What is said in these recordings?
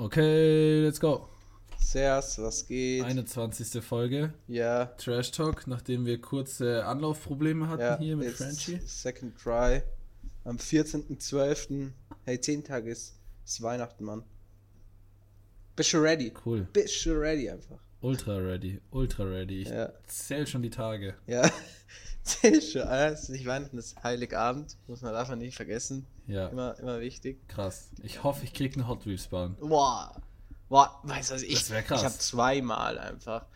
Okay, let's go. Servus, was geht? 21. Folge. ja, Trash Talk, nachdem wir kurze Anlaufprobleme hatten ja, hier mit Frenchie. Second Try. Am 14.12. Hey, 10 Tage ist, ist Weihnachten, Mann. Bist du ready? Cool. Bist du ready einfach? Ultra ready. Ultra ready. Ich Ja. zähl schon die Tage. Ja, zähl schon. Ist nicht Weihnachten, es ist Heiligabend. Muss man davon nicht vergessen. Ja, Immer, immer wichtig. krass. Ich hoffe, ich krieg eine Hot Wheels Bahn. Boah. Boah, weißt du was, ich, Das ich habe zweimal einfach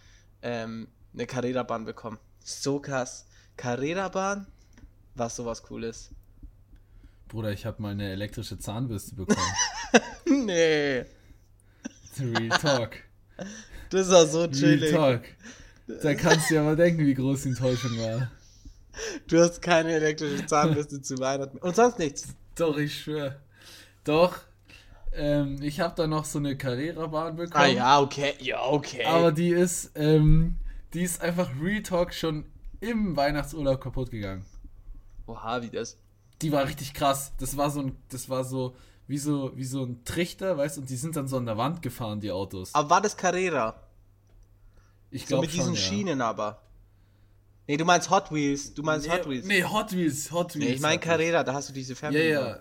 ähm, eine Carrera-Bahn bekommen. So krass. Carrera-Bahn, was sowas Cooles. Bruder, ich habe mal eine elektrische Zahnbürste bekommen. nee. Real Talk. Das war so chillig. Talk. Da kannst du ja mal denken, wie groß die Enttäuschung war. Du hast keine elektrische Zahnbürste zu Weihnachten. Und sonst nichts. Doch, ich schwör. Doch. Ähm, ich habe da noch so eine Carrera-Bahn bekommen. Ah ja, okay. Ja, okay. Aber die ist, ähm, die ist einfach Real Talk schon im Weihnachtsurlaub kaputt gegangen. Oha, wie das. Die war richtig krass. Das war so ein, das war so wie so wie so ein Trichter, weißt du, und die sind dann so an der Wand gefahren, die Autos. Aber war das Carrera? Ich So glaube mit schon, diesen ja. Schienen aber. Nee, du meinst Hot Wheels. Du meinst Hot Wheels. Nee, Hot Wheels, Hot Wheels. Nee, ich meine Carrera, da hast du diese Ja, Fernbedienung. ja.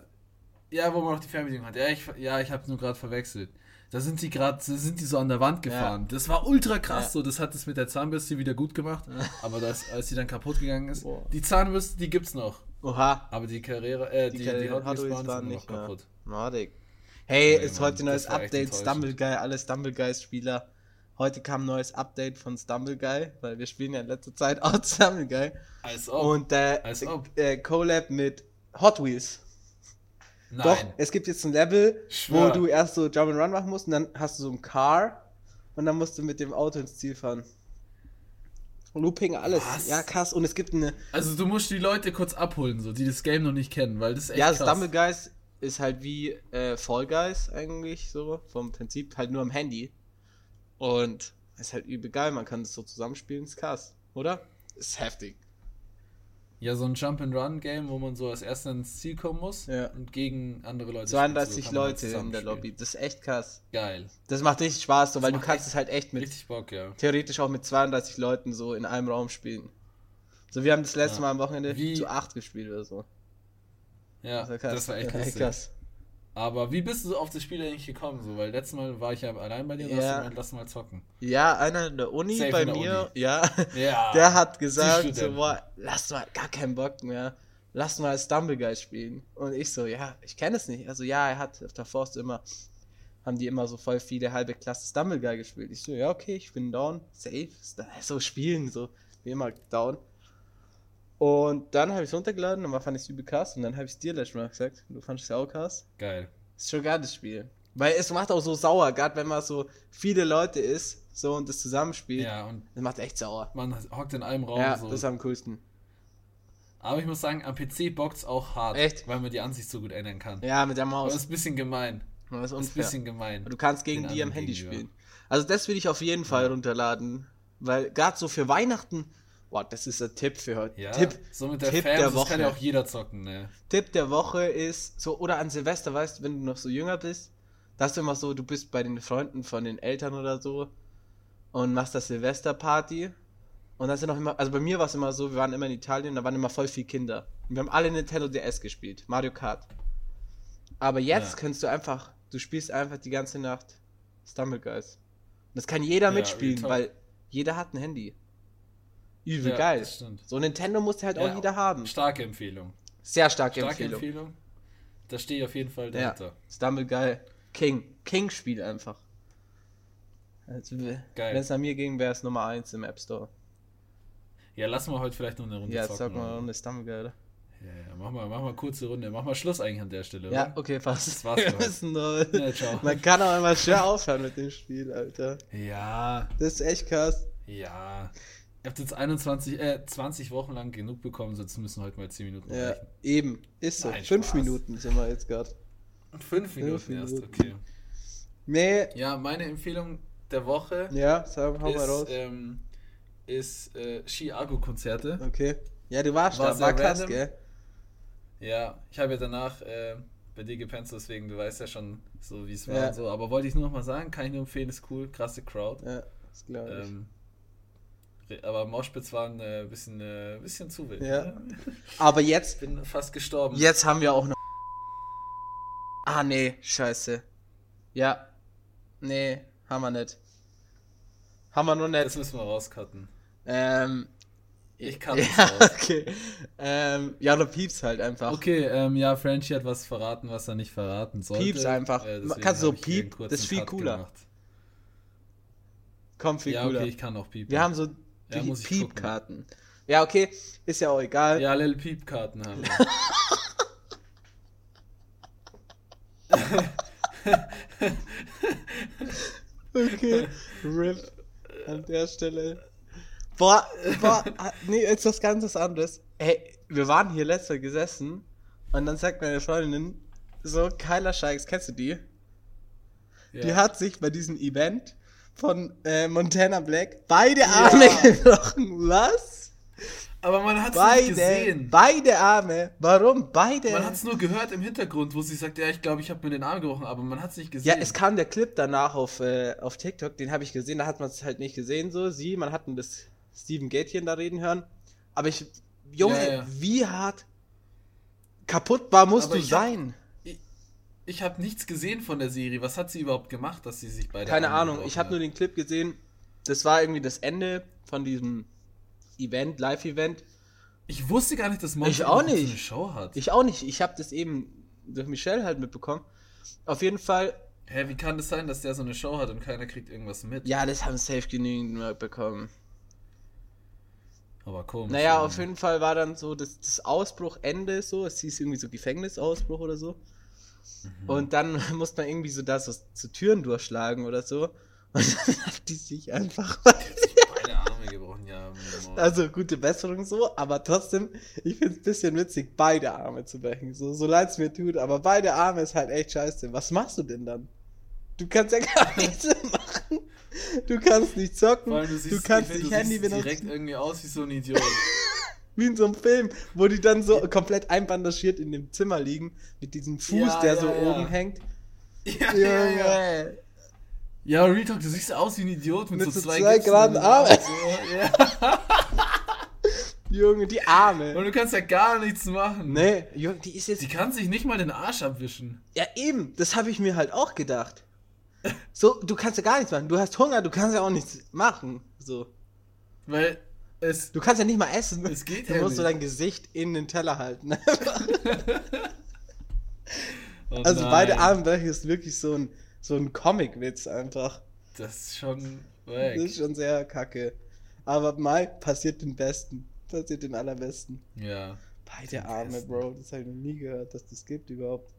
Ja, wo man noch die Fernbedienung hat. Ja, ich, ja, ich habe nur gerade verwechselt. Da sind die gerade, sind die so an der Wand gefahren. Das war ultra krass. Ja. So, das hat es mit der Zahnbürste wieder gut gemacht. Aber das, als sie dann kaputt gegangen ist, Boah. die Zahnbürste, die gibt's noch. Oha. Aber die Carrera, äh, die, die, Carrera- Hot Wheels waren sind nicht noch mehr. kaputt. Madig. Hey, Nee, ist Mann, heute ein neues Update. enttäuschend. Stumbleguy, alle Stumbleguy-Spieler. Heute kam ein neues Update von Stumbleguy, weil wir spielen ja in letzter Zeit auch Stumbleguy. Als ob. Und äh, Als ob. äh, Collab mit Hot Wheels. Nein. Doch, es gibt jetzt ein Level, Schwör. wo du erst so Jump and Run machen musst und dann hast du so ein Car und dann musst du mit dem Auto ins Ziel fahren. Looping, alles. Was? Ja, krass. Und es gibt eine. Also du musst die Leute kurz abholen, so, die das Game noch nicht kennen, weil das ist echt Ja, krass. Stumbleguys ist halt wie äh, Fall Guys eigentlich so, vom Prinzip halt nur am Handy. Und ist halt übel geil, man kann das so zusammenspielen, ist krass, oder? Ist heftig. Ja, so ein Jump-and-Run-Game, wo man so als erster ins Ziel kommen muss Ja. und gegen andere Leute 32 spielt, so halt Leute in der. Lobby, das ist echt krass. Geil. Das macht richtig Spaß, so, weil du kannst es halt echt mit, Richtig Bock, ja. theoretisch auch mit 32 Leuten so in einem Raum spielen. So, wir haben das letzte Ja. Mal am Wochenende Wie- zu 8 gespielt oder so. Ja, war das war echt lustig. krass. Aber wie bist du auf das Spiel eigentlich gekommen? So, weil letztes Mal war ich ja allein bei dir und Ja. hast gemeint, lass mal zocken. Ja, einer in der Uni Safe bei der mir, Uni. ja, Ja. der hat gesagt, so, boah, lass mal, gar keinen Bock mehr, lass mal Stumbleguy spielen. Und ich so, ja, ich kenne es nicht. Also ja, er hat auf der Forst immer, haben die immer so voll viele halbe Klasse Stumbleguy gespielt. Ich so, ja, okay, ich bin down, safe, so spielen, so, wie immer down. Und dann habe ich es runtergeladen und dann fand ich es übel krass und dann habe ich es dir letztes Mal gesagt, du fandest es auch krass. Geil. Ist schon geil, das Spiel. Weil es macht auch so sauer, gerade wenn man so viele Leute ist, so und das zusammenspielt. Ja, und Das macht echt sauer. man hockt in einem Raum ja, so. das ist am coolsten. Aber ich muss sagen, am PC bockt's auch hart. Echt? Weil man die Ansicht so gut ändern kann. Ja, mit der Aber Maus. das ist ein bisschen gemein. Das ist Das ist ein bisschen gemein. Du kannst gegen die am Handy gegenüber. spielen. Also das will ich auf jeden Fall runterladen. Weil gerade so für Weihnachten, boah, das ist ein Tipp für heute. Ja, Tipp, so mit der Tipp Fans, der das kann ja Woche. auch jeder zocken, ne? Tipp der Woche ist so, oder an Silvester, weißt du, wenn du noch so jünger bist, dass du immer so, du bist bei den Freunden von den Eltern oder so und machst das Silvesterparty. Und dann sind noch immer, also bei mir war es immer so, wir waren immer in Italien, da waren immer voll viele Kinder. Und wir haben alle Nintendo DS gespielt, Mario Kart. Aber jetzt Ja. kannst du einfach, du spielst einfach die ganze Nacht Stumbleguys. Und das kann jeder Ja, mitspielen, weil jeder hat ein Handy. Übel Ja, geil. So Nintendo muss halt Ja, auch jeder haben. Starke Empfehlung. Sehr starke, Starke Empfehlung. Empfehlung. Da stehe ich auf jeden Fall Ja, dahinter. Stumbleguy. King. King-Spiel einfach. Also, Geil. Wenn es an mir ging, wäre es Nummer 1 im App Store. Ja, lass mal heute vielleicht noch eine Runde Ja, zocken. sag mal oder? eine Stumbleguy, oder? Ja, ja, mach mal, mach mal kurze Runde. Mach mal Schluss eigentlich an der Stelle, Ja, oder? okay, passt. Das war's Wir für heute. Ja. Man kann auch immer schwer aufhören mit dem Spiel, Alter. Ja, Das ist echt krass. ja. Ihr habt jetzt 21, äh, 20 Wochen lang genug bekommen, sonst müssen heute mal 10 Minuten Ja, reichen. eben. Ist so. Nein, Fünf Spaß. Minuten sind wir jetzt gerade. Fünf Minuten erst, Minuten. okay. Nee, Ja, meine Empfehlung der Woche ja, sag, hau mal ist, raus. ähm, ist äh, Chiago-Konzerte. Okay. Ja, du warst War da, war krass, gell? Ja, ich habe ja danach äh, bei dir gepennt, deswegen, du weißt ja schon so, wie es war Ja. und so. Aber wollte ich nur noch mal sagen, kann ich nur empfehlen, ist cool, krasse Crowd. Ja, das glaube ich. Ähm, aber Moshpits waren ein äh, bisschen, äh, bisschen zu wild. Ja. ne? Aber jetzt, Ich bin fast gestorben. jetzt haben wir auch noch. Ah, nee, scheiße. Ja. Nee, haben wir nicht. Haben wir nur Das nicht. müssen wir rauscutten. Ähm. Ich kann das ja, raus. okay. Ähm, ja, du piepst halt einfach. Okay, ähm, ja, Frenchie hat was verraten, was er nicht verraten sollte. Piepst einfach. deswegen Kannst du so piep? Das ist viel Cut cooler. gemacht. Komm, viel Ja, cooler. okay, ich kann auch piepen. Wir haben so Ja, Piepkarten. Ja, okay, ist ja auch egal. Ja, Little Piep-Karten haben wir. Okay, RIP an der Stelle. Boah, boah, ah, nee, jetzt was ganz anderes. Ey, wir waren hier letzter gesessen und dann sagt meine Freundin so, Kyla Scheiks, kennst du die? Ja. Die hat sich bei diesem Event von äh, Montana Black beide Arme gebrochen. Was? Aber man hat es nicht gesehen. beide Arme. Warum? Beide. Man hat es nur gehört im Hintergrund, wo sie sagt, ja, ich glaube, ich habe mir den Arm gebrochen, aber man hat es nicht gesehen. Ja, es kam der Clip danach auf, äh, auf TikTok, den habe ich gesehen, da hat man es halt nicht gesehen, so. Sie, man hat ein das Steven Gatchen da reden hören. Aber ich, Junge, Ja, ja. wie hart kaputt war musst Aber du sein? Ich habe nichts gesehen von der Serie. Was hat sie überhaupt gemacht, dass sie sich bei der Keine Ahnung, ich habe nur den Clip gesehen. Das war irgendwie das Ende von diesem Event, Live-Event. Ich wusste gar nicht, dass Monty Ich auch nicht. eine Show hat. Ich auch nicht, ich habe das eben durch Michelle halt mitbekommen. Auf jeden Fall, Hä, wie kann das sein, dass der so eine Show hat und keiner kriegt irgendwas mit? ja, das haben safe genügend mitbekommen. Aber komisch. Naja, auf jeden Fall war dann so das, das Ausbruchende so, es hieß irgendwie so Gefängnisausbruch oder so. Mhm. Und dann musste man irgendwie so da so, so Türen durchschlagen oder so. Und dann hat die sich einfach. Beide Arme gebrochen, ja. Also gute Besserung so, aber trotzdem, ich finde es ein bisschen witzig, beide Arme zu brechen. So, so leid es mir tut, aber beide Arme ist halt echt scheiße. Was machst du denn dann? Du kannst ja gar nichts machen. Du kannst nicht zocken, Vor allem, du, siehst, kannst ich find, nicht du Handy siehst direkt benutzen. irgendwie aus wie so ein Idiot. Wie in so einem Film, wo die dann so komplett einbandagiert in dem Zimmer liegen, mit diesem Fuß, Ja, der ja, so ja. oben hängt. ja, ja, ja. Ja, Real Talk, du siehst aus wie ein Idiot mit, Mit so so zwei, zwei geraden Armen. Junge, die Arme. Und du kannst ja gar nichts machen. Nee, Junge, die ist jetzt. Die kann sich nicht mal den Arsch abwischen. Ja, eben, das habe ich mir halt auch gedacht. So, du kannst ja gar nichts machen. Du hast Hunger, du kannst ja auch nichts machen. So. Weil es. Du kannst ja nicht mal essen. Es geht du ja musst so nicht. dein Gesicht in den Teller halten. Oh also nein, beide Armbrecher ist wirklich so ein, so ein Comic-Witz einfach. Das ist schon Das weg. ist schon sehr kacke. Aber Mai passiert den Besten. Passiert den allerbesten. Ja. Beide Arme, Besten. Bro. Das habe ich noch nie gehört, dass das gibt überhaupt.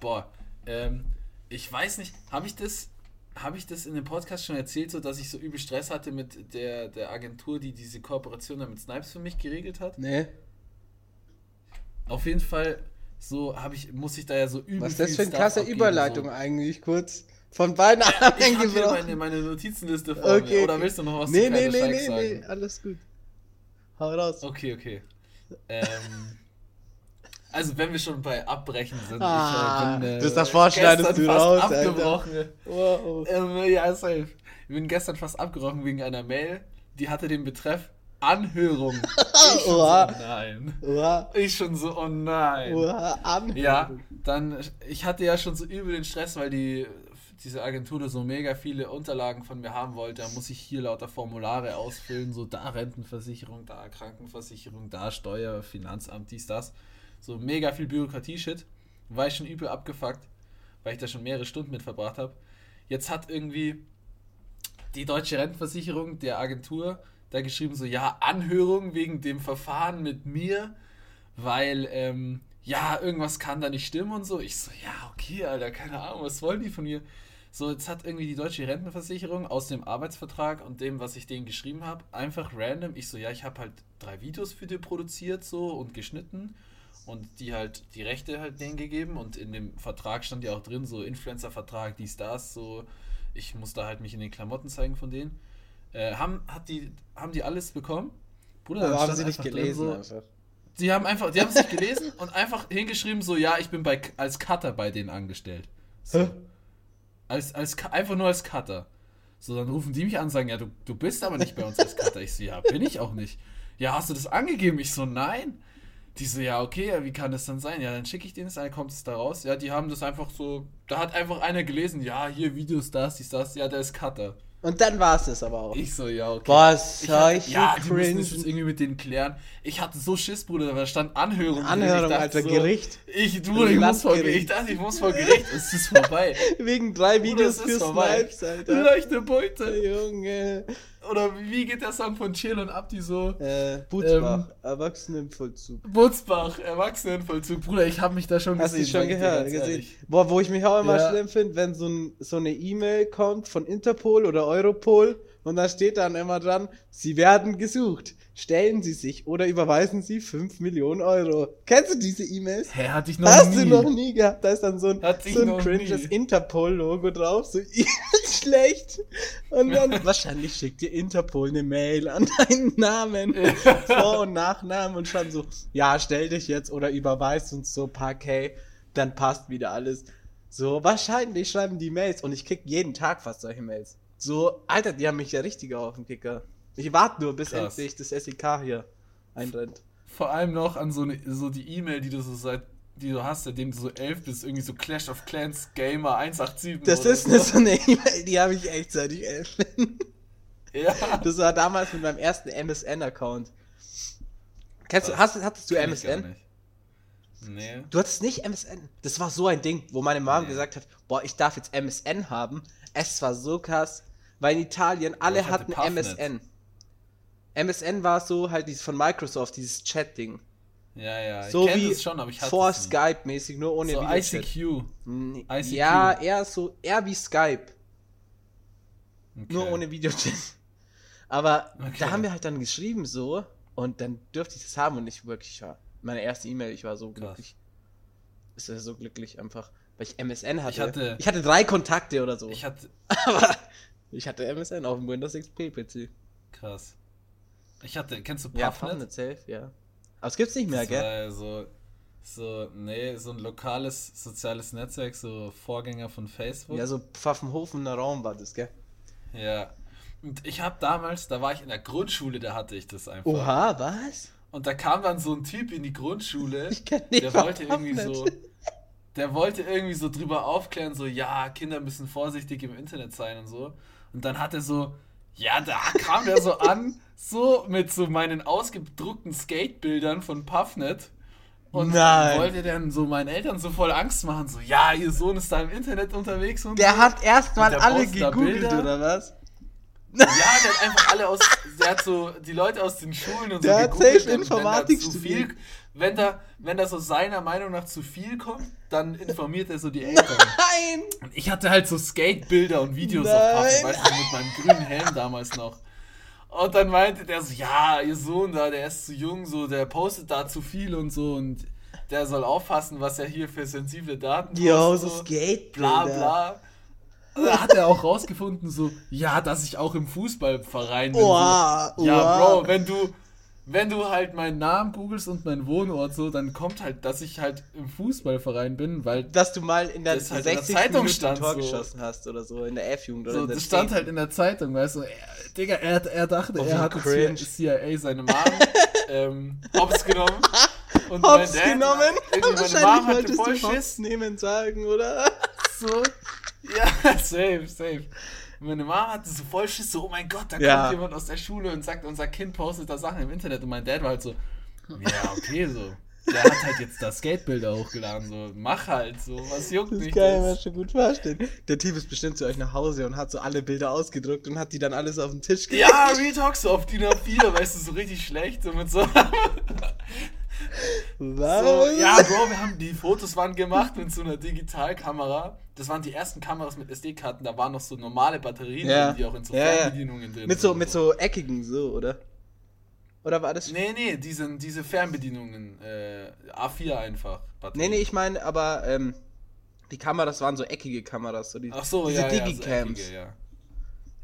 Boah. Ähm, ich weiß nicht, habe ich das. Habe ich das in dem Podcast schon erzählt, so dass ich so übel Stress hatte mit der, der Agentur, die diese Kooperation dann mit Snipes für mich geregelt hat? Nee. Auf jeden Fall, so habe ich, muss ich da ja so übel Was ist das für eine krasse Überleitung So. eigentlich, kurz? Von beiden Ich Armen habe hier gebrochen. meine, meine Notizenliste vor Okay, mir. Oder willst du noch was Nee, zu nee, nee, nee, nee, alles gut. Hau raus. Okay, okay. Ähm, also, wenn wir schon bei Abbrechen sind. Ah, ich, äh, bin, das davor schneidest gestern du fast raus, Alter. abgebrochen. Wow. Ähm, ja, safe. Ich bin gestern fast abgebrochen wegen einer Mail, die hatte den Betreff Anhörung. Ich schon so, oh nein. Oha. Ich schon so, oh nein. Oha, an. Ja, dann, ich hatte ja schon so übel den Stress, weil die, diese Agentur da so mega viele Unterlagen von mir haben wollte. Da muss ich hier lauter Formulare ausfüllen, so da Rentenversicherung, da Krankenversicherung, da Steuer, Finanzamt, dies, das. So mega viel Bürokratie-Shit. War ich schon übel abgefuckt, weil ich da schon mehrere Stunden mit verbracht habe. Jetzt hat irgendwie die deutsche Rentenversicherung der Agentur da geschrieben, so ja, Anhörung wegen dem Verfahren mit mir, weil ähm, ja, irgendwas kann da nicht stimmen und so. Ich so, ja, okay, Alter, keine Ahnung, was wollen die von mir? So, jetzt hat irgendwie die deutsche Rentenversicherung aus dem Arbeitsvertrag und dem, was ich denen geschrieben habe, einfach random. Ich so, ja, ich habe halt drei Videos für die produziert so und geschnitten und die halt die Rechte halt denen gegeben und in dem Vertrag stand ja auch drin, so Influencer-Vertrag, dies, das, so ich muss da halt mich in den Klamotten zeigen von denen. Äh, haben, hat die, haben die alles bekommen? Bruder, Aber haben sie nicht einfach drin gelesen so. Die haben einfach, die haben es nicht gelesen und einfach hingeschrieben, so, ja, ich bin bei, als Cutter bei denen angestellt. So. Hä? Als, als, einfach nur als Cutter. So, dann rufen die mich an und sagen, ja, du, du bist aber nicht bei uns als Cutter. Ich so, ja, bin ich auch nicht. Ja, hast du das angegeben? Ich so, nein. Die so, ja, okay, ja, wie kann das dann sein? Ja, dann schicke ich denen das, dann kommt es da raus. Ja, die haben das einfach so, da hat einfach einer gelesen, ja, hier Videos, das, dies, das, ja, der ist Cutter. Und dann war es das aber auch. Ich so, ja, okay. Was Ich hatte, solche ja, die müssen das jetzt irgendwie mit denen klären. Ich hatte so Schiss, Bruder, da stand Anhörung. Anhörung, dachte Alter, so, Gericht. Ich, du, ich muss vor. Gericht. Ich dachte, ich muss vor Gericht. Es ist vorbei. Wegen drei Bruder, Videos es für ist vorbei. Snipes, Alter. Leichte Beute. Junge. Oder wie geht der Song von Chill und Abdi so? Äh, Butzbach, Ähm, Erwachsenenvollzug. Butzbach, Erwachsenenvollzug. Bruder, ich habe mich da schon Hast du gesehen. schon gehört, gesehen? Boah, wo ich mich auch immer Ja. schlimm finde, wenn so, ein, so eine E-Mail kommt von Interpol oder Europol und da steht dann immer dran, Sie werden gesucht. Stellen Sie sich oder überweisen Sie 5 Millionen Euro. Kennst du diese E-Mails? Hä, hatte ich noch Hast nie. du noch nie gehabt? Da ist dann so ein, so ein cringes. Interpol-Logo drauf, so schlecht. Und dann wahrscheinlich schickt dir Interpol eine Mail an deinen Namen, Vor- und Nachnamen und schreibt so, ja, stell dich jetzt oder überweist uns so ein paar K, dann passt wieder alles. So, wahrscheinlich schreiben die Mails und ich krieg jeden Tag fast solche Mails. So, Alter, die haben mich ja richtig auf dem Kicker. Ich warte nur, bis Krass. endlich das SEK hier einrennt. Vor allem noch an so, eine, so die E-Mail, die du so seit die du hast, seitdem du so elf bist, irgendwie so Clash of Clans Gamer 187. Das ist so. eine, so eine E-Mail, die habe ich echt seit ich elf bin. Ja. Das war damals mit meinem ersten MSN-Account. Kennst du, hast, hattest du MSN? Nee. Du hattest nicht MSN. Das war so ein Ding, wo meine Mom Nee. gesagt hat, boah, ich darf jetzt MSN haben. Es war so krass, weil in Italien alle hatten Puffnet. MSN. MSN war so halt dieses von Microsoft, dieses Chat-Ding. Ja, ja. So ich kenn wie das schon, aber ich hatte vor es. Skype-mäßig, nur ohne So Videochat. ICQ. ICQ. Ja, eher so, eher wie Skype. Okay. Nur ohne Videochat. Aber Okay. da haben wir halt dann geschrieben so und dann dürfte ich das haben und ich wirklich war. Meine erste E-Mail, ich war so Krass. glücklich. Ich war so glücklich einfach, weil ich MSN hatte. Ich hatte- ich hatte drei Kontakte oder so. Ich hatte. aber ich hatte MSN auf dem Windows XP PC. Krass. Ich hatte. Kennst du Ja, Puffnet? Puffnet safe, ja. Aber es gibt's nicht mehr, das gell? so. So, nee, so ein lokales soziales Netzwerk, so Vorgänger von Facebook. Ja, so Pfaffenhofener Raum war das, gell? Ja. Und ich habe damals, da war ich in der Grundschule, da hatte ich das einfach. Oha, was? Und da kam dann so ein Typ in die Grundschule, Ich kenn nicht der wollte irgendwie Puffnet. so, der wollte irgendwie so drüber aufklären, so, ja, Kinder müssen vorsichtig im Internet sein und so. Und dann hat er so, ja, da kam der so an, so mit so meinen ausgedruckten Skatebildern von Puffnet. Und Nein. wollte dann so meinen Eltern so voll Angst machen, so, ja, ihr Sohn ist da im Internet unterwegs und Der so. hat erstmal der alle gegoogelt, Bilder. oder was? Ja, der hat einfach alle aus, der hat so die Leute aus den Schulen und Der so hat gegoogelt safe und Informatik wenn da zu studiert. viel, wenn da, wenn da so seiner Meinung nach zu viel kommt, dann informiert er so die Eltern. Nein! Und ich hatte halt so Skate-Bilder und Videos Nein. auf Pappe, weißt du, mit meinem grünen Helm damals noch. Und dann meinte der so, ja, ihr Sohn da, der ist zu jung, so, der postet da zu viel und so und der soll aufpassen, was er hier für sensible Daten Jo, postet, so Skate. bla bla. Da hat er auch rausgefunden, so, ja, dass ich auch im Fußballverein bin. Oha, so. Ja, oha. Bro, wenn du, wenn du halt meinen Namen googelst und meinen Wohnort so, dann kommt halt, dass ich halt im Fußballverein bin, weil Dass du mal in der Das halt in der 60. Zeitung stand, Tor so. geschossen hast oder so, in der F-Jugend oder so, das stand 10. halt in der Zeitung, weißt du, er, Digga, er, er dachte, wie er hat cringe. CIA seine Mom ähm, hops genommen. Und Hops Dad- genommen. Wahrscheinlich Mom hatte wolltest voll du Schiss. nehmen sagen, oder? So. Ja, safe, safe. Und Meine Mama hatte so voll Schiss, so, oh mein Gott, da Ja. kommt jemand aus der Schule und sagt, unser Kind postet da Sachen im Internet. Und mein Dad war halt so, ja, okay, so. Der hat halt jetzt da Skatebilder hochgeladen, so, mach halt, so, was juckt Das mich kann ich mir das? schon gut vorstellen. Der Typ ist bestimmt zu euch nach Hause und hat so alle Bilder ausgedruckt und hat die dann alles auf den Tisch gelegt. Ja, Real Talk, so auf DIN A4, weißt du, so richtig schlecht, so mit so, Was? so, ja, Bro, wir haben, die Fotos waren gemacht mit so einer Digitalkamera. Das waren die ersten Kameras mit SD-Karten, da waren noch so normale Batterien Ja. drin, die auch in so Ja, ja. Fernbedienungen drin Mit so, sind. mit so eckigen, so, oder? Oder war das? Nee, nee, diese, diese Fernbedienungen, äh, A4 einfach. Nee, nee, ich meine, aber ähm, die Kameras waren so eckige Kameras. So die, Ach so, diese ja, ja, so Digicams. eckige, ja.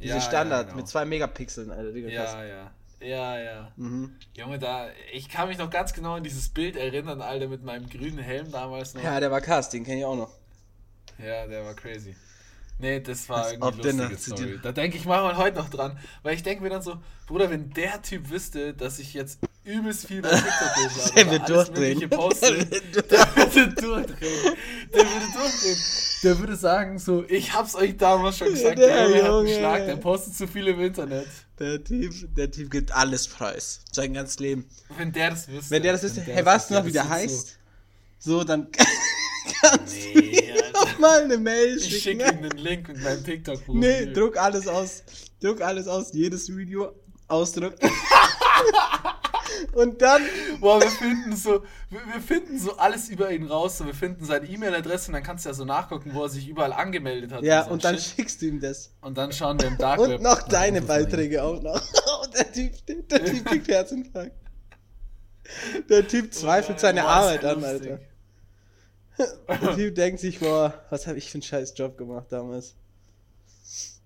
Diese Ja, Standard ja, genau. mit zwei Megapixeln, Alter. Digga. Ja, ja. Ja, ja. Mhm. Junge, da, ich kann mich noch ganz genau an dieses Bild erinnern, Alter, mit meinem grünen Helm damals noch. Ja, der war Cast, den kenne ich auch noch. Ja, der war crazy. Nee, das war Als irgendwie lustige Story. Da denke ich manchmal heute noch dran, weil ich denke mir dann so, Bruder, wenn der Typ wüsste, dass ich jetzt übelst viel bei TikTok hochlade, Der wird durchdrehen. Der würde durchdrehen. Der würde durchdrehen. Der würde sagen so, ich hab's euch damals schon gesagt, Der der hat einen. Schlag, der postet zu viel im Internet. Der Typ, der Typ gibt alles preis. Sein ganzes Leben. Wenn der das wüsste. Wenn der das wüsste, hey, weißt du noch, wie der heißt? So, dann kannst So, du nee, mal eine Mail Ich schicken. schicke ihm den Link mit meinem TikTok-Profil. Nee, druck alles aus. Druck alles aus, jedes Video ausdrucken. Und dann, Boah, wir finden so, wir, wir finden so alles über ihn raus. So, wir finden seine E-Mail-Adresse und dann kannst du ja so nachgucken, wo er sich überall angemeldet hat. ja, so ein und dann Shit. schickst du ihm das. und dann schauen wir im Dark Web. Und noch deine Beiträge auch noch. Und der Typ, der, der Typ kriegt Herzinfarkt. Der Typ zweifelt seine Boah, Arbeit an. Alter. Der Typ denkt sich, boah, was habe ich für einen scheiß Job gemacht damals.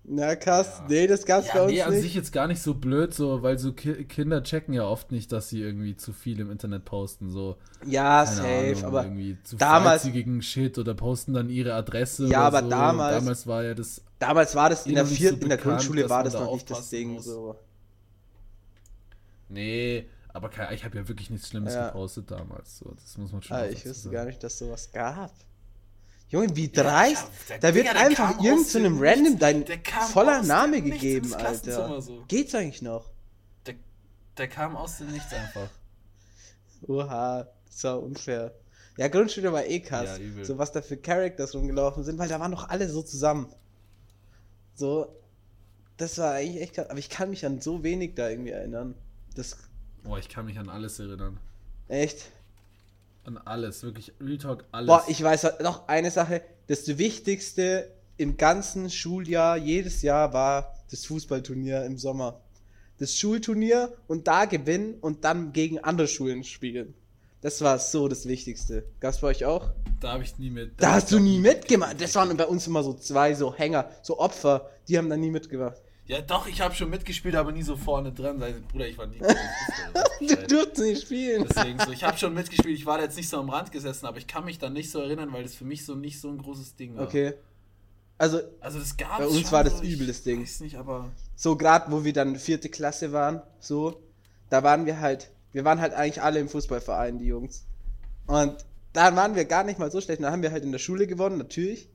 Na krass, Ja. nee, das gab's bei Ja, uns nee, an nicht. sich jetzt gar nicht so blöd, so, weil so Ki Kinder checken ja oft nicht, dass sie irgendwie zu viel im Internet posten, so. ja, safe, Ahnung, aber irgendwie zu damals- freizügigen Shit oder posten dann ihre Adresse. Ja, oder aber so. damals- Damals war ja das. damals war das in eh der nicht vierten, so in der Grundschule war das da noch nicht das Ding muss. so. Nee, aber ich habe ja wirklich nichts Schlimmes Ja. gepostet damals. So, das muss man schon Ah, ich wusste sagen. gar nicht, dass sowas gab. Junge, wie Ja, dreist. der- da wird Digga, einfach kam irgend aus zu einem dem Random dein voller Name gegeben, Alter. So. Geht's eigentlich noch? Der, der kam aus dem Nichts einfach. Oha, das war unfair. Ja, Grundschule war eh krass. Ja, so was da für Characters rumgelaufen sind, weil da waren doch alle so zusammen. So, das war eigentlich echt krass. Aber ich kann mich an so wenig da irgendwie erinnern. Das, Boah, ich kann mich an alles erinnern. echt. An alles, wirklich Real Talk, alles. Boah, ich weiß noch eine Sache. Das Wichtigste im ganzen Schuljahr, jedes Jahr, war das Fußballturnier im Sommer. Das Schulturnier und da gewinnen und dann gegen andere Schulen spielen. Das war so das Wichtigste. Gab's bei euch auch? da habe ich nie mit. Da hast du nie mitgemacht. Das waren bei uns immer so zwei so Hänger, so Opfer, die haben da nie mitgemacht. Ja, doch, ich habe schon mitgespielt, aber nie so vorne dran. Weil, Bruder, ich war nie. Du durfst nicht spielen. Deswegen so, ich habe schon mitgespielt, ich war da jetzt nicht so am Rand gesessen, aber ich kann mich dann nicht so erinnern, weil das für mich so nicht so ein großes Ding war. Okay. Also, Also das gab Bei uns war das übel, das Ding. Weiß nicht, aber. so gerade, wo wir dann vierte Klasse waren, so, da waren wir halt, wir waren halt eigentlich alle im Fußballverein, die Jungs. Und da waren wir gar nicht mal so schlecht. Dann haben wir halt in der Schule gewonnen, natürlich.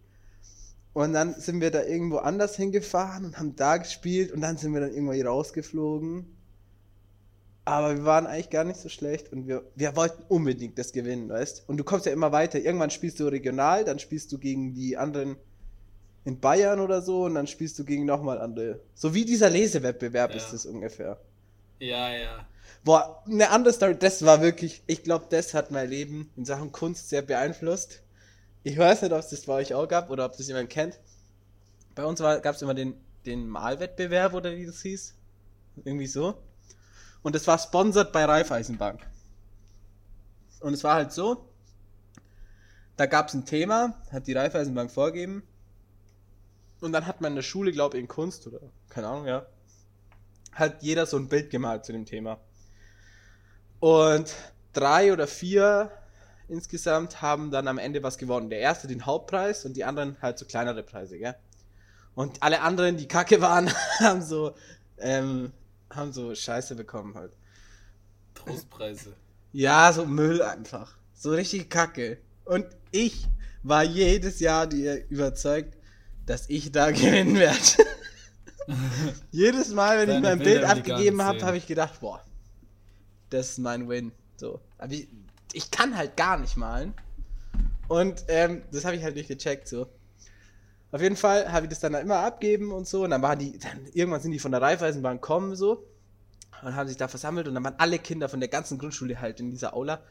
Und dann sind wir da irgendwo anders hingefahren und haben da gespielt und dann sind wir dann irgendwann rausgeflogen. Aber wir waren eigentlich gar nicht so schlecht und wir, wir wollten unbedingt das gewinnen, weißt Und du kommst ja immer weiter. Irgendwann spielst du regional, dann spielst du gegen die anderen in Bayern oder so und dann spielst du gegen nochmal andere. So wie dieser Lesewettbewerb Ja. ist es ungefähr. Ja, ja. Boah, eine andere Story, das war wirklich, ich glaube, das hat mein Leben in Sachen Kunst sehr beeinflusst. Ich weiß nicht, ob es das bei euch auch gab oder ob das jemand kennt. Bei uns gab es immer den, den Malwettbewerb oder wie das hieß. Irgendwie so. Und es war sponsert bei Raiffeisenbank. Und es war halt so, da gab es ein Thema, hat die Raiffeisenbank vorgegeben. Und dann hat man in der Schule, glaube ich, in Kunst oder keine Ahnung, ja, hat jeder so ein Bild gemalt zu dem Thema. Und drei oder vier insgesamt haben dann am Ende was gewonnen. Der erste den Hauptpreis und die anderen halt so kleinere Preise, gell? Und alle anderen, die kacke waren, haben so, ähm, haben so Scheiße bekommen halt. Trostpreise. Ja, so Müll einfach. So richtig kacke. Und ich war jedes Jahr die überzeugt, dass ich da gewinnen werde. jedes Mal, wenn ich Deine mein Bilder Bild ich abgegeben habe, habe ich gedacht, boah, das ist mein Win. So. Aber ich, ich kann halt gar nicht malen. Und ähm, das habe ich halt nicht gecheckt. So. Auf jeden Fall habe ich das dann immer abgeben und so. Und dann waren die, dann irgendwann sind die von der Raiffeisenbank kommen so und haben sich da versammelt und dann waren alle Kinder von der ganzen Grundschule halt in dieser Aula.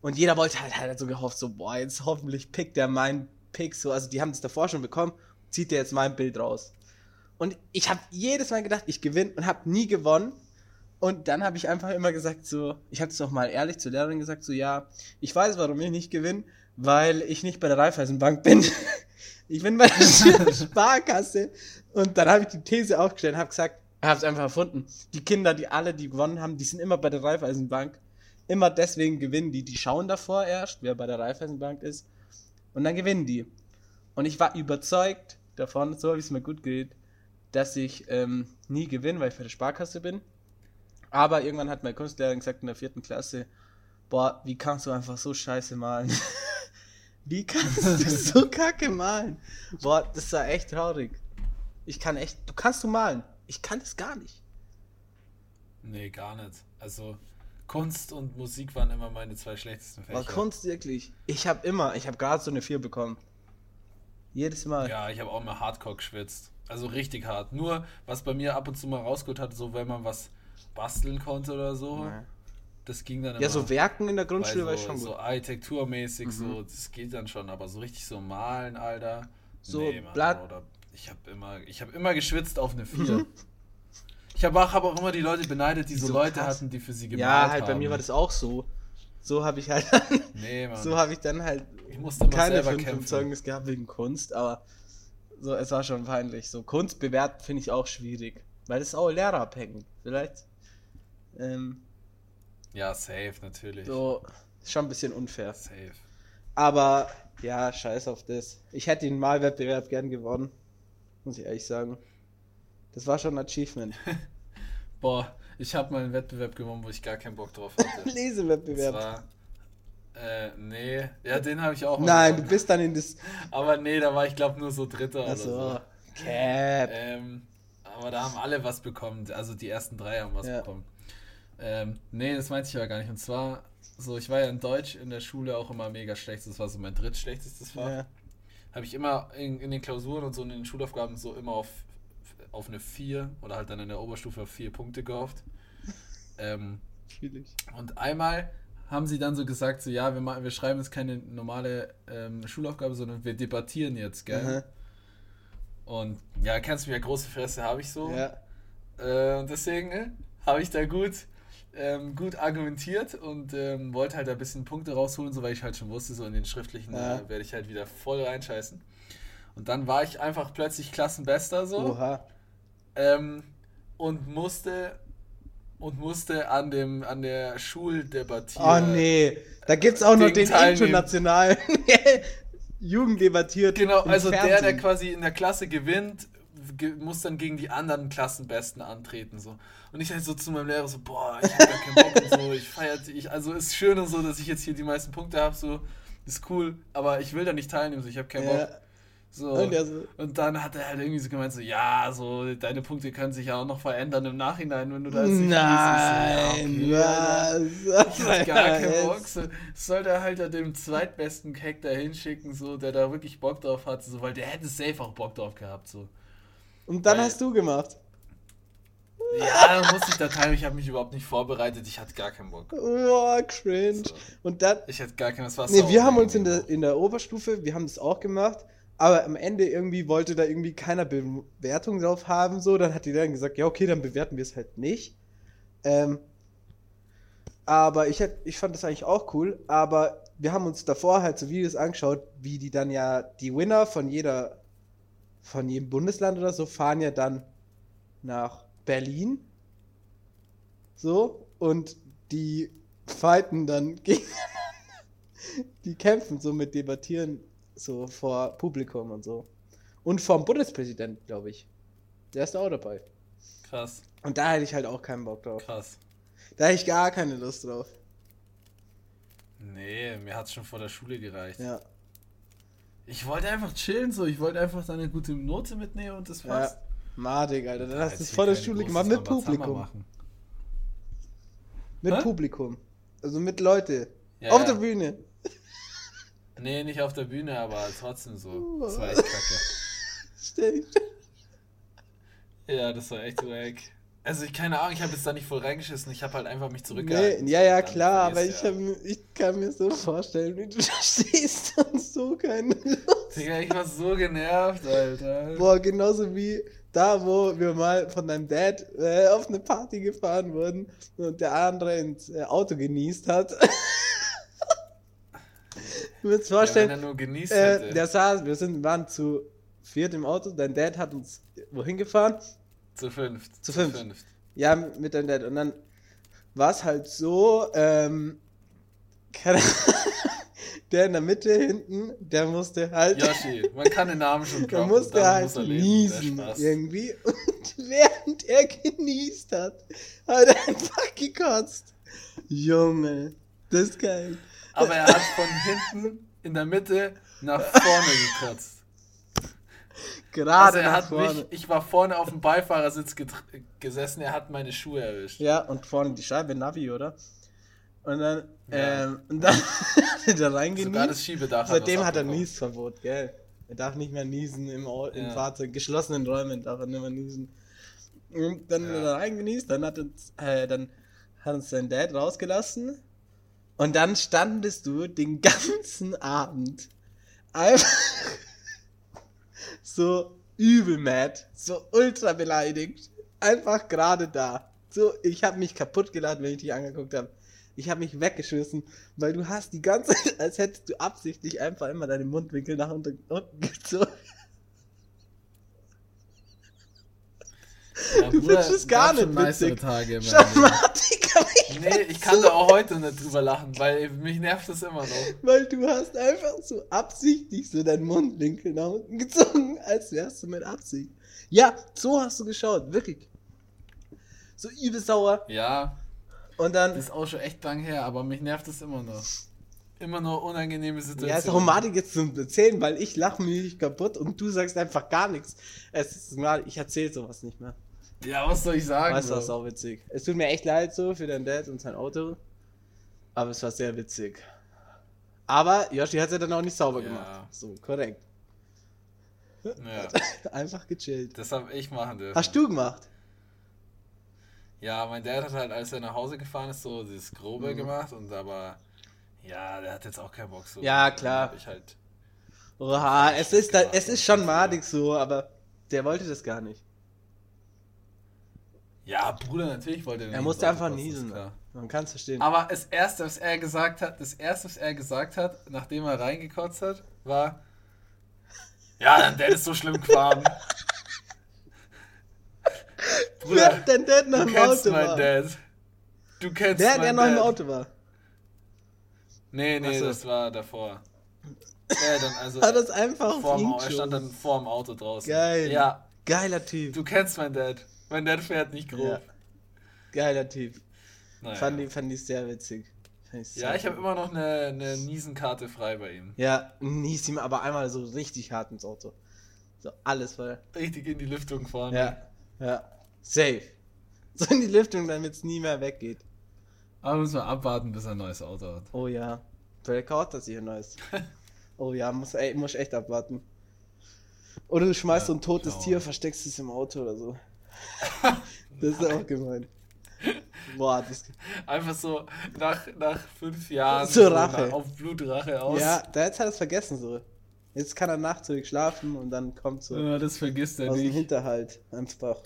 Und jeder wollte halt, halt so gehofft, so, boah, jetzt hoffentlich pickt der mein Pick so. Also die haben das davor schon bekommen, zieht der jetzt mein Bild raus. Und ich habe jedes Mal gedacht, ich gewinne und habe nie gewonnen. Und dann habe ich einfach immer gesagt, so, ich habe es auch mal ehrlich zur Lehrerin gesagt, so, ja, ich weiß, warum ich nicht gewinne, weil ich nicht bei der Raiffeisenbank bin. ich bin bei der Sparkasse. Und dann habe ich die These aufgestellt und habe gesagt, Ich hab's einfach erfunden. Die Kinder, die alle, die gewonnen haben, die sind immer bei der Raiffeisenbank. Immer deswegen gewinnen die. Die schauen davor erst, wer bei der Raiffeisenbank ist. Und dann gewinnen die. Und ich war überzeugt davon, so wie es mir gut geht, dass ich ähm, nie gewinne, weil ich bei der Sparkasse bin. Aber irgendwann hat meine Kunstlehrerin gesagt in der vierten Klasse, boah, wie kannst du einfach so scheiße malen? wie kannst du so kacke malen? Boah, das war echt traurig. Ich kann echt, du kannst du malen. Ich kann das gar nicht. Nee, gar nicht. Also Kunst und Musik waren immer meine zwei schlechtesten Fächer. War Kunst wirklich. Ich habe immer, ich habe gerade so eine 4 bekommen. Jedes Mal. Ja, ich habe auch immer Hardcore geschwitzt. Also richtig hart. Nur, was bei mir ab und zu mal rausgeholt hat, so wenn man was basteln konnte oder so, Ja. das ging dann Ja, so Werken in der Grundschule war so, ich schon so gut. architekturmäßig, Mhm. so, das geht dann schon, aber so richtig so malen, Alter. So Mann, Blatt- Oder ich habe immer, ich habe immer geschwitzt auf eine 4. Mhm. Ich habe auch, hab auch immer die Leute beneidet, die so, So Leute krass. hatten, die für sie gemalt Ja, halt bei haben. mir war das auch so. So habe ich halt Nee, Mann. so habe ich dann halt ich musste keine selber 5 im kämpfen. Zeugnis gehabt wegen Kunst, aber so, es war schon peinlich. So Kunst bewerten finde ich auch schwierig, weil das ist auch lehrerabhängig. Vielleicht ähm, Ja, safe, natürlich. so schon ein bisschen unfair. Safe. Aber ja, scheiß auf das. Ich hätte den Malwettbewerb gern gewonnen, muss ich ehrlich sagen. Das war schon ein Achievement. Boah, ich habe mal einen Wettbewerb gewonnen, wo ich gar keinen Bock drauf hatte. Das Lesewettbewerb. war, äh, nee, ja, den habe ich auch mal Nein, du gewonnen. bist dann in das. Aber nee, da war ich glaube nur so Dritter oder so. Also, Cap. Ähm, aber da haben alle was bekommen. Also die ersten drei haben was Ja. bekommen. Ähm, nee, das meinte ich aber gar nicht. Und zwar, so, ich war ja in Deutsch in der Schule auch immer mega schlecht. Das war so mein drittschlechtestes Fach. Ja. Habe ich immer in, in den Klausuren und so in den Schulaufgaben so immer auf, auf eine 4 oder halt dann in der Oberstufe auf 4 Punkte gehofft. Ähm, Schwierig. und einmal haben sie dann so gesagt, so ja, wir, wir schreiben jetzt keine normale ähm, Schulaufgabe, sondern wir debattieren jetzt, gell? Aha. Und ja, kennst du mich ja, große Fresse habe ich so. Ja. Äh, und deswegen äh, habe ich da gut, ähm, gut argumentiert und ähm, wollte halt ein bisschen Punkte rausholen, so weil ich halt schon wusste, so in den schriftlichen Ja. äh, werde ich halt wieder voll reinscheißen. Und dann war ich einfach plötzlich Klassenbester so ähm, und musste und musste an dem an der Schuldebattier. Oh nee. Da gibt's auch noch den teilnehmen. internationalen Jugend debattiert. Genau, also der, der Fernsehen. quasi in der Klasse gewinnt, ge muss dann gegen die anderen Klassenbesten antreten. So. Und ich halt so zu meinem Lehrer so, boah, ich hab gar keinen Bock und so, ich feiere ich, also ist schön und so, dass ich jetzt hier die meisten Punkte habe, so, ist cool, aber ich will da nicht teilnehmen, so, ich habe keinen Ja. Bock. So. Und so- Und dann hat er halt irgendwie so gemeint, so, ja, so, deine Punkte können sich ja auch noch verändern im Nachhinein, wenn du da jetzt nicht Nein, liest. So, ja, okay, was? ich hatte gar keinen. Bock. So, soll der halt da dem zweitbesten Keck da hinschicken, so, der da wirklich Bock drauf hat, so, weil der hätte safe auch Bock drauf gehabt, so. Und dann Weil- hast du gemacht. Ja, dann musste ich da teilnehmen, ich habe mich überhaupt nicht vorbereitet, ich hatte gar keinen Bock. Oh, cringe. So. Und dann, Ich hatte gar keinen, das war nee, wir haben uns in der, in der Oberstufe, wir haben das auch gemacht, aber am Ende irgendwie wollte da irgendwie keiner Bewertung drauf haben, so, dann hat die dann gesagt, ja, okay, dann bewerten wir es halt nicht. Ähm, aber ich, hätt, ich fand das eigentlich auch cool, aber wir haben uns davor halt so Videos angeschaut, wie die dann ja, die Winner von jeder, von jedem Bundesland oder so, fahren ja dann nach Berlin. So, und die fighten dann gegeneinander. Die kämpfen so mit Debattieren so vor Publikum und so. Und vom Bundespräsidenten, glaube ich. Der ist da auch dabei. Krass, Und da hätte ich halt auch keinen Bock drauf. krass. Da hätte ich gar keine Lust drauf. Nee, mir hat's schon vor der Schule gereicht. Ja. Ich wollte einfach chillen, so, ich wollte einfach da eine gute Note mitnehmen und das Ja. passt. Madig, Alter. Dann hast du es vor der Schule gemacht mit Publikum. Mit Hä? Publikum. Also mit Leute. Ja, Auf ja. der Bühne. Nee, nicht auf der Bühne, aber trotzdem so. Das war echt kacke. Dich- Ja, das war echt wack. Also ich keine Ahnung, ich habe jetzt da nicht voll reingeschissen, ich habe halt einfach mich Nee, zurückgehalten. ja, ja, Dann klar, aber ich, du hab, ich kann mir so vorstellen, wie du da stehst und so keine Lust. Digga, ich war so genervt, Alter. Boah, genauso wie da, wo wir mal von deinem Dad äh, auf eine Party gefahren wurden und der andere ins äh, Auto genießt hat. du musst Ja, wenn vorstellen, er nur genießt äh, hätte. der saß, wir sind, waren zu viert im Auto, dein Dad hat uns wohin gefahren Zu fünft. Zu fünft. Ja, mit deinem Dad. Und dann war es halt so, ähm, keine der in der Mitte hinten, der musste halt. Yoshi, man kann den Namen schon Der droppen, musste dann halt muss er niesen der irgendwie. Und während er genießt hat, hat er einfach gekotzt. Junge, das ist geil. Aber er hat von hinten in der Mitte nach vorne gekotzt. Gerade Also er nach hat vorne. mich, ich war vorne auf dem Beifahrersitz gesessen, er hat meine Schuhe erwischt. Ja, und vorne die Scheibe, Navi, oder? Und dann, Ja. ähm, und dann hat er da Sogar das. Schiebedach Seitdem was hat er. Niesverbot, gell? Er darf nicht mehr niesen im, im Ja. Fahrzeug, geschlossenen Räumen darf er nicht mehr niesen. Und dann hat er Ja. da reingenießt, dann hat uns, äh, dann hat uns sein Dad rausgelassen. Und dann standest du den ganzen Abend einfach so übel mad, so ultra beleidigt, einfach gerade da. So, ich habe mich kaputt geladen, wenn ich dich angeguckt habe. Ich habe mich weggeschmissen, weil du hast die ganze Zeit, als hättest du absichtlich einfach immer deine Mundwinkel nach unten, unten gezogen. Ja, Du findest es gar nicht witzig. Tage meinem Schau Leben. Nee, ich kann da auch heute nicht drüber lachen, weil mich nervt das immer noch. Weil du hast einfach so absichtlich so deinen Mundwinkel nach unten gezogen, als wärst du mit Absicht. Ja, so hast du geschaut, wirklich. So übel sauer. Ja, Und dann. das ist auch schon echt lang her, aber mich nervt das immer noch. Immer noch unangenehme Situationen. Ja, ist auch madig jetzt zum Erzählen, weil ich lache mich kaputt und du sagst einfach gar nichts. Es ist mal, ich erzähle sowas nicht mehr. Ja, was soll ich sagen? Weißt du, Bro? was auch witzig. Es tut mir echt leid so für dein Dad und sein Auto. Aber es war sehr witzig. Aber Yoshi hat es ja dann auch nicht sauber Ja. gemacht. So, korrekt. Ja, Einfach gechillt. das habe ich machen dürfen. Hast du gemacht? Ja, mein Dad hat halt, als er nach Hause gefahren ist, so dieses Grobe Mhm. gemacht und aber, ja, der hat jetzt auch keinen Bock so. Ja, klar. Ich halt, Oha, es ist, da, es ist schon madig so, aber der wollte das gar nicht. Ja, Bruder, natürlich wollte er Er musste einfach niesen. klar. Man kann es verstehen. Aber das erste, was er gesagt hat, das erste, was er gesagt hat, nachdem er reingekotzt hat, war, ja, dein Dad ist so schlimm gefahren. Wer Bruder, denn Dad noch du im kennst Auto mein war? Dad. Du kennst Der, mein der noch im. Auto war. Nee, nee, so. das war davor. Ja, dann also Hat das einfach ihn Au- er stand dann vor dem Auto draußen. Geil. Ja, Geiler Typ. du kennst mein Dad. Mein Dad fährt nicht grob. Ja. Geiler Typ. Naja. Fand, ich, fand ich sehr witzig. Fand sehr ja, ich habe immer noch eine, eine Niesenkarte frei bei ihm. Ja, nieß ihm aber einmal so richtig hart ins Auto. So, alles voll. Richtig in die Lüftung fahren. Ja, ja. Safe. So in die Lüftung, damit es nie mehr weggeht. Aber müssen wir abwarten, bis er ein neues Auto hat. Oh ja. Vielleicht kauft das hier ein neues. Oh ja, muss, ey, muss echt abwarten. Oder du schmeißt Ja, so ein totes Tier, versteckst es im Auto oder so. Das ist auch gemein. Boah, das. Einfach so nach, nach fünf Jahren Zur Rache. auf Blutrache aus. Ja, da jetzt hat er es vergessen so. Jetzt kann er nachts ruhig schlafen und dann kommt so Ja, das vergisst er aus dem nicht. Hinterhalt einfach.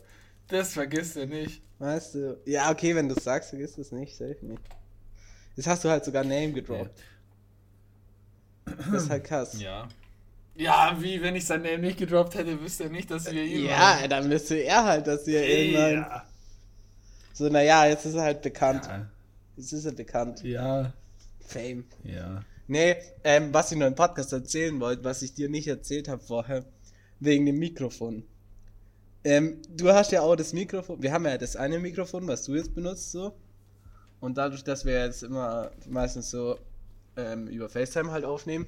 Das vergisst er nicht. Weißt du? Ja, okay, wenn du es sagst, vergiss es nicht, safe nicht. Jetzt hast du halt sogar Name gedroppt. Das ist halt krass. Ja. Ja, wie wenn ich sein Name nicht gedroppt hätte, wüsste er nicht, dass wir ihn Ja, dann müsste er halt, dass ihr irgendwann. ja. So, naja, jetzt ist er halt bekannt. Ja. Jetzt ist er bekannt. Ja. Fame. Ja. Nee, ähm, was ich noch im Podcast erzählen wollte, was ich dir nicht erzählt habe vorher, wegen dem Mikrofon. Ähm, du hast ja auch das Mikrofon, wir haben ja das eine Mikrofon, was du jetzt benutzt, so. Und dadurch, dass wir jetzt immer meistens so ähm, über FaceTime halt aufnehmen,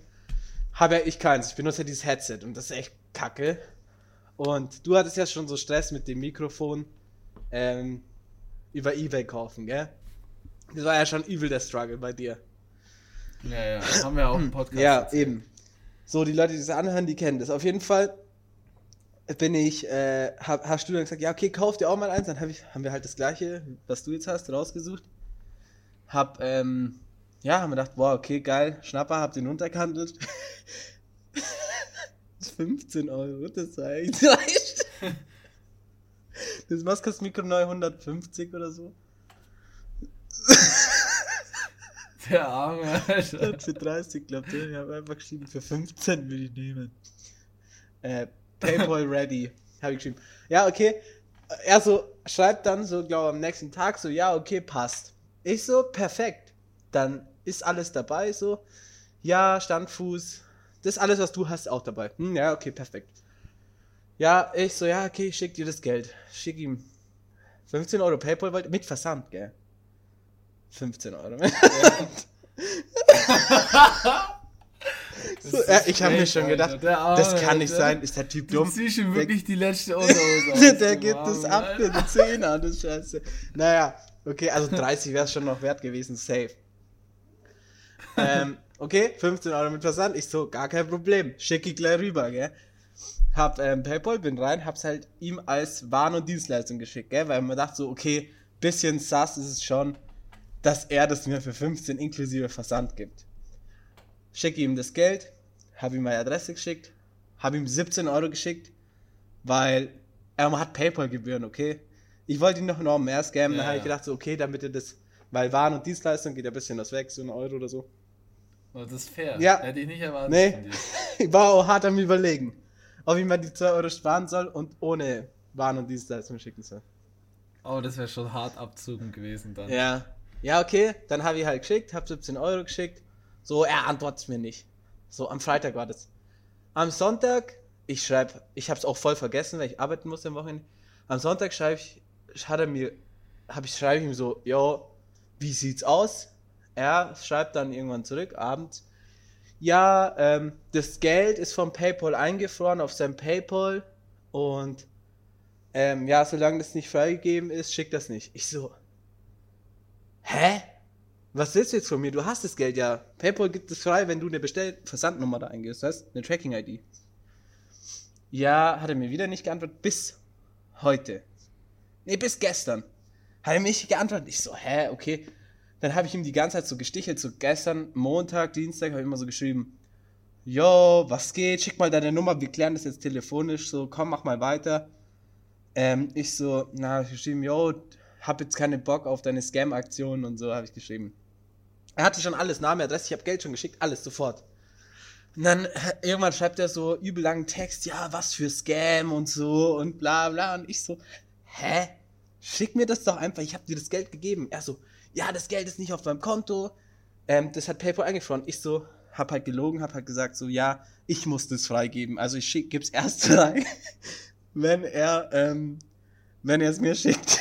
habe ja ich keins. Ich benutze ja dieses Headset und das ist echt kacke. Und du hattest ja schon so Stress mit dem Mikrofon ähm, über Ebay kaufen, gell? Das war ja schon übel der Struggle bei dir. Ja, ja. Haben wir auch im Podcast. Ja, erzählt. eben. So, die Leute, die das anhören, die kennen das. Auf jeden Fall bin ich, äh, hab, hast du dann gesagt, ja, okay, kauf dir auch mal eins. Dann hab ich, haben wir halt das gleiche, was du jetzt hast, rausgesucht. Hab, ähm, ja, haben wir gedacht, wow, okay, geil, Schnapper, hab den runtergehandelt. 15 Euro, das war echt leicht. Das Maskas Mikro neu 150 oder so. Der Arme, Alter. Für 30, glaubt ihr? Ich habe einfach geschrieben, für 15 will ich nehmen. Äh, Paypal ready. Habe ich geschrieben. Ja, okay. er so schreibt dann so, glaube am nächsten Tag so, ja, okay, passt. Ich so, perfekt. Dann ist alles dabei, so. Ja, Standfuß. Das ist alles, was du hast, auch dabei. Hm, ja, okay, perfekt. Ja, ich so, ja, okay, ich schick dir das Geld. Schick ihm 15 Euro Paypal mit Versand, gell? 15 Euro. so, ja, ich habe mir schon gedacht, das kann nicht sein, ist der Typ dumm. Du ihm wirklich die letzte Unterhose Der, gibt es ab für 10 an, das Scheiße. Naja, okay, also 30 wäre es schon noch wert gewesen, safe. Ähm, okay, 15 Euro mit Versand, ich so, gar kein Problem, schicke ich gleich rüber, gell? Hab ähm, Paypal, bin rein, hab's halt ihm als Waren- und Dienstleistung geschickt, gell? Weil man dachte so, okay, bisschen sass ist es schon, dass er das mir für 15 inklusive Versand gibt. Schicke ihm das Geld, habe ihm meine Adresse geschickt, habe ihm 17 Euro geschickt, weil er hat Paypal-Gebühren, okay? Ich wollte ihn noch noch mehr scammen, ja, dann habe ich gedacht so, okay, damit er das, weil Waren- und Dienstleistung geht ein bisschen was weg, so ein Euro oder so. Oh, das ist fair. Ja. Hätte ich nicht erwartet. Nee, ich war auch hart am überlegen ob ich mir die 2 Euro sparen soll und ohne Waren- und Dienstleistungen schicken soll. Oh, das wäre schon hart abzugen gewesen dann. Ja. Ja, okay, dann habe ich halt geschickt, habe 17 Euro geschickt. So, er antwortet mir nicht. So, am Freitag war das. Am Sonntag, ich schreibe, ich habe es auch voll vergessen, weil ich arbeiten musste am Wochenende. Am Sonntag schreibe ich, hat er mir, habe ich schreibe ihm so, ja, wie sieht's aus? Er schreibt dann irgendwann zurück, abends, ja, ähm, das Geld ist vom PayPal eingefroren auf sein PayPal und ähm, ja, solange das nicht freigegeben ist, schick das nicht. Ich so, hä? Was willst du jetzt von mir? Du hast das Geld ja. PayPal gibt es frei, wenn du eine Bestell-Versandnummer da eingibst, weißt Eine Tracking-ID. Ja, hat er mir wieder nicht geantwortet. Bis heute. Nee, bis gestern. Hat er mich geantwortet. Ich so, hä, okay. Dann habe ich ihm die ganze Zeit so gestichelt, so gestern, Montag, Dienstag, habe ich immer so geschrieben, yo, was geht, schick mal deine Nummer, wir klären das jetzt telefonisch, so, komm, mach mal weiter. Ähm, ich so, na, hab ich geschrieben, yo, hab jetzt keinen Bock auf deine Scam-Aktion und so, habe ich geschrieben. Er hatte schon alles, Name, Adresse, ich habe Geld schon geschickt, alles sofort. Und dann äh, irgendwann schreibt er so übel langen Text, ja, was für Scam und so und bla bla. Und ich so, hä? Schick mir das doch einfach, ich habe dir das Geld gegeben. Er so, ja, das Geld ist nicht auf meinem Konto. Ähm, das hat PayPal eingefroren. Ich so, hab halt gelogen, hab halt gesagt, so, ja, ich muss das freigeben. Also ich schick, gib's erst frei, wenn er, ähm, wenn er es mir schickt.